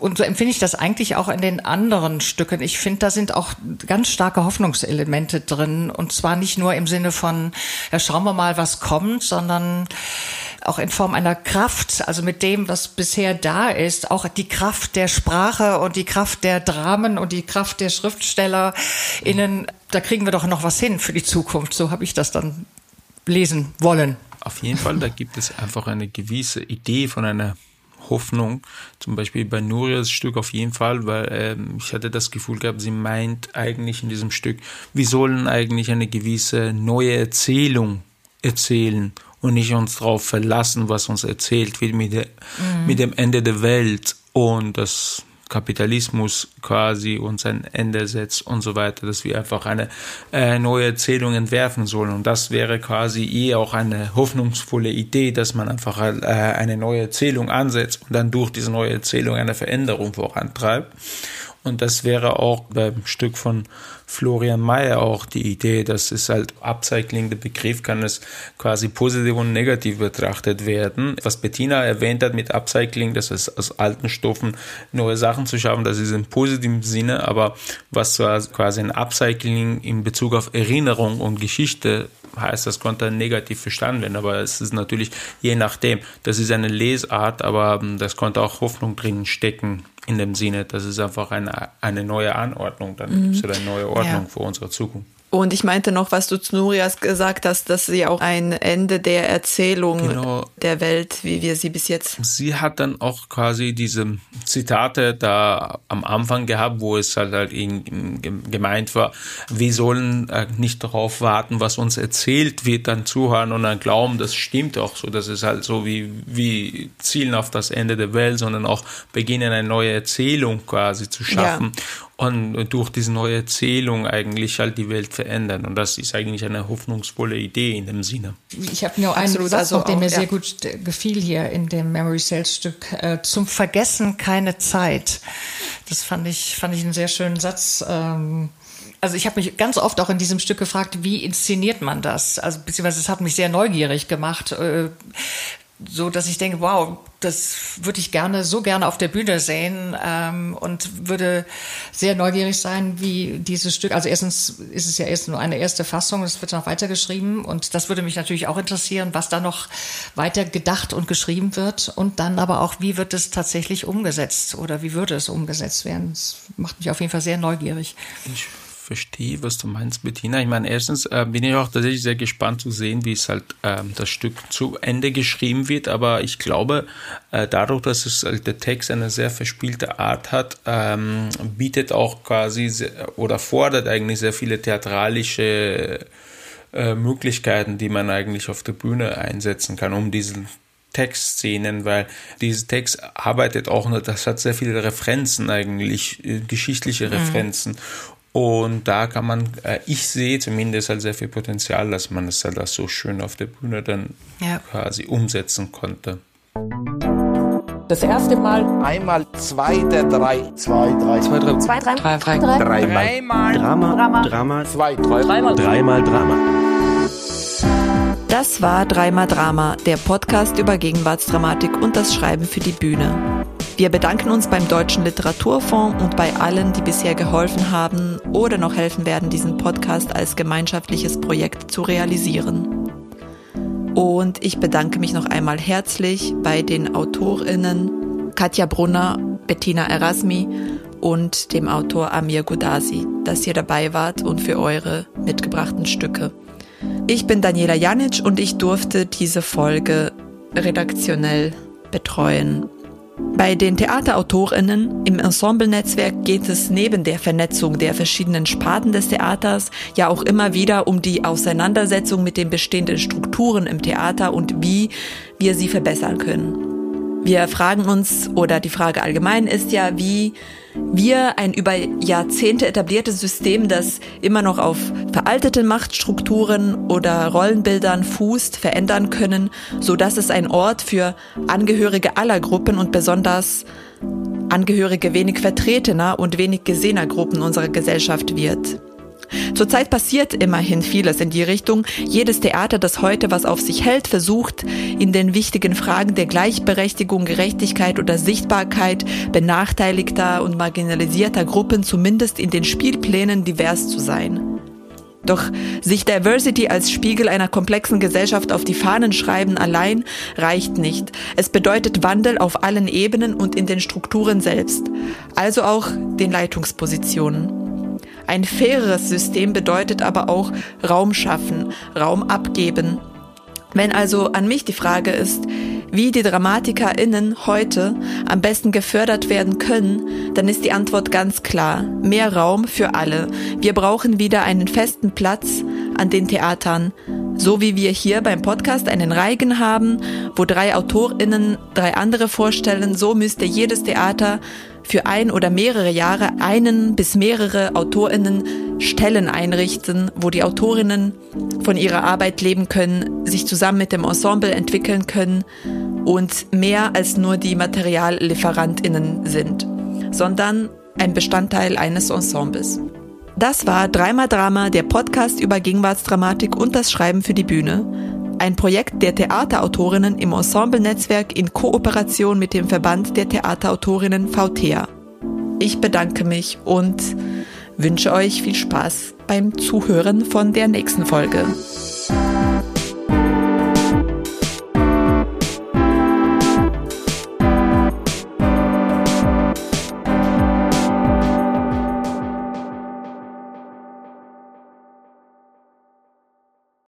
Speaker 7: und so empfinde ich das eigentlich auch in den anderen Stücken. Ich finde, da sind auch ganz starke Hoffnungselemente drin. Und zwar nicht nur im Sinne von, ja, schauen wir mal, was kommt, sondern auch in Form einer Kraft, also mit dem, was bisher da ist, auch die Kraft der Sprache und die Kraft der Dramen und die Kraft der SchriftstellerInnen, da kriegen wir doch noch was hin für die Zukunft. So habe ich das dann lesen wollen.
Speaker 4: Auf jeden Fall, da gibt es einfach eine gewisse Idee von einer Hoffnung, zum Beispiel bei Nurias Stück auf jeden Fall, weil ähm, ich hatte das Gefühl gehabt, sie meint eigentlich in diesem Stück, wir sollen eigentlich eine gewisse neue Erzählung erzählen und nicht uns darauf verlassen, was uns erzählt wird mit, der,
Speaker 16: Mhm.
Speaker 4: mit dem Ende der Welt und das Kapitalismus quasi uns ein Ende setzt und so weiter, dass wir einfach eine äh, neue Erzählung entwerfen sollen. Und das wäre quasi eher auch eine hoffnungsvolle Idee, dass man einfach äh, eine neue Erzählung ansetzt und dann durch diese neue Erzählung eine Veränderung vorantreibt. Und das wäre auch beim Stück von Florian Mayer auch die Idee, dass es halt Upcycling, der Begriff kann es quasi positiv und negativ betrachtet werden. Was Bettina erwähnt hat mit Upcycling, dass es aus alten Stoffen neue Sachen zu schaffen, das ist im positiven Sinne, aber was zwar quasi ein Upcycling in Bezug auf Erinnerung und Geschichte heißt, das konnte negativ verstanden werden, aber es ist natürlich je nachdem, das ist eine Lesart, aber ähm, das konnte auch Hoffnung drin stecken in dem Sinne, das ist einfach eine, eine neue Anordnung, dann
Speaker 6: Mhm.
Speaker 4: gibt es eine neue Ordnung
Speaker 6: Ja.
Speaker 4: für unsere Zukunft.
Speaker 6: Und ich meinte noch, was du zu Nurias gesagt hast, dass sie auch ein Ende der Erzählung
Speaker 4: Genau.
Speaker 6: der Welt, wie wir sie bis jetzt.
Speaker 4: Sie hat dann auch quasi diese Zitate da am Anfang gehabt, wo es halt, halt in, in, gemeint war, wir sollen äh, nicht darauf warten, was uns erzählt wird, dann zuhören und dann glauben, das stimmt auch so. Das ist halt so wie, wie zielen auf das Ende der Welt, sondern auch beginnen eine neue Erzählung quasi zu schaffen. Und durch diese neue Erzählung eigentlich halt die Welt verändern. Und das ist eigentlich eine hoffnungsvolle Idee in dem Sinne.
Speaker 7: Ich habe nur einen
Speaker 6: Absolut,
Speaker 7: Satz
Speaker 6: also
Speaker 7: noch, der
Speaker 6: auch,
Speaker 7: mir
Speaker 6: ja.
Speaker 7: sehr gut äh, gefiel hier in dem Memory Sales Stück. Äh, zum Vergessen keine Zeit. Das fand ich, fand ich einen sehr schönen Satz. Ähm, also ich habe mich ganz oft auch in diesem Stück gefragt, wie inszeniert man das? Also beziehungsweise es hat mich sehr neugierig gemacht. Äh, so dass ich denke, wow, das würde ich gerne so gerne auf der Bühne sehen ähm, und würde sehr neugierig sein, wie dieses Stück. Also erstens ist es ja erst nur eine erste Fassung, es wird noch weitergeschrieben und das würde mich natürlich auch interessieren, was da noch weiter gedacht und geschrieben wird und dann aber auch, wie wird es tatsächlich umgesetzt oder wie würde es umgesetzt werden? Das macht mich auf jeden Fall sehr neugierig.
Speaker 4: Ich verstehe, was du meinst, Bettina. Ich meine, erstens äh, bin ich auch tatsächlich sehr gespannt zu sehen, wie es halt ähm, das Stück zu Ende geschrieben wird. Aber ich glaube, äh, dadurch, dass es halt der Text eine sehr verspielte Art hat, ähm, bietet auch quasi sehr, oder fordert eigentlich sehr viele theatralische äh, Möglichkeiten, die man eigentlich auf der Bühne einsetzen kann, um diesen Textszenen, weil dieser Text arbeitet auch, das hat sehr viele Referenzen eigentlich, äh, geschichtliche
Speaker 5: Mhm.
Speaker 4: Und da kann man, äh, ich sehe zumindest halt sehr viel Potenzial, dass man es halt auch so schön auf der Bühne dann
Speaker 5: Ja.
Speaker 4: quasi umsetzen konnte.
Speaker 16: Das erste Mal.
Speaker 17: Einmal zwei der drei. Zwei, drei. Zwei, drei.
Speaker 16: Zwei, drei.
Speaker 17: Drei, drei.
Speaker 16: Drei.
Speaker 17: Dreimal.
Speaker 16: Drama. Drama.
Speaker 17: Drama. Zwei, drei.
Speaker 16: Dreimal.
Speaker 17: Dreimal Drama.
Speaker 6: Das war Dreimal Drama, der Podcast über Gegenwartsdramatik und das Schreiben für die Bühne. Wir bedanken uns beim Deutschen Literaturfonds und bei allen, die bisher geholfen haben oder noch helfen werden, diesen Podcast als gemeinschaftliches Projekt zu realisieren. Und ich bedanke mich noch einmal herzlich bei den AutorInnen Katja Brunner, Bettina Erasmi und dem Autor Amir Gudasi, dass ihr dabei wart und für eure mitgebrachten Stücke. Ich bin Daniela Janic und ich durfte diese Folge redaktionell betreuen. Bei den Theaterautorinnen im Ensemble-Netzwerk geht es neben der Vernetzung der verschiedenen Sparten des Theaters ja auch immer wieder um die Auseinandersetzung mit den bestehenden Strukturen im Theater und wie wir sie verbessern können. Wir fragen uns, oder die Frage allgemein ist ja, wie wir ein über Jahrzehnte etabliertes System, das immer noch auf veralteten Machtstrukturen oder Rollenbildern fußt, verändern können, so dass es ein Ort für Angehörige aller Gruppen und besonders Angehörige wenig vertretener und wenig gesehener Gruppen unserer Gesellschaft wird. Zurzeit passiert immerhin vieles in die Richtung. Jedes Theater, das heute was auf sich hält, versucht in den wichtigen Fragen der Gleichberechtigung, Gerechtigkeit oder Sichtbarkeit benachteiligter und marginalisierter Gruppen zumindest in den Spielplänen divers zu sein. Doch sich Diversity als Spiegel einer komplexen Gesellschaft auf die Fahnen schreiben allein reicht nicht. Es bedeutet Wandel auf allen Ebenen und in den Strukturen selbst, also auch den Leitungspositionen. Ein faireres System bedeutet aber auch Raum schaffen, Raum abgeben. Wenn also an mich die Frage ist, wie die DramatikerInnen heute am besten gefördert werden können, dann ist die Antwort ganz klar. Mehr Raum für alle. Wir brauchen wieder einen festen Platz an den Theatern. So wie wir hier beim Podcast einen Reigen haben, wo drei AutorInnen drei andere vorstellen, so müsste jedes Theater für ein oder mehrere Jahre einen bis mehrere AutorInnen Stellen einrichten, wo die Autorinnen von ihrer Arbeit leben können, sich zusammen mit dem Ensemble entwickeln können und mehr als nur die MateriallieferantInnen sind, sondern ein Bestandteil eines Ensembles. Das war Dreimal Drama, der Podcast über Gegenwartsdramatik und das Schreiben für die Bühne. Ein Projekt der Theaterautorinnen im Ensemble-Netzwerk in Kooperation mit dem Verband der Theaterautorinnen VTEA. Ich bedanke mich und wünsche euch viel Spaß beim Zuhören von der nächsten Folge.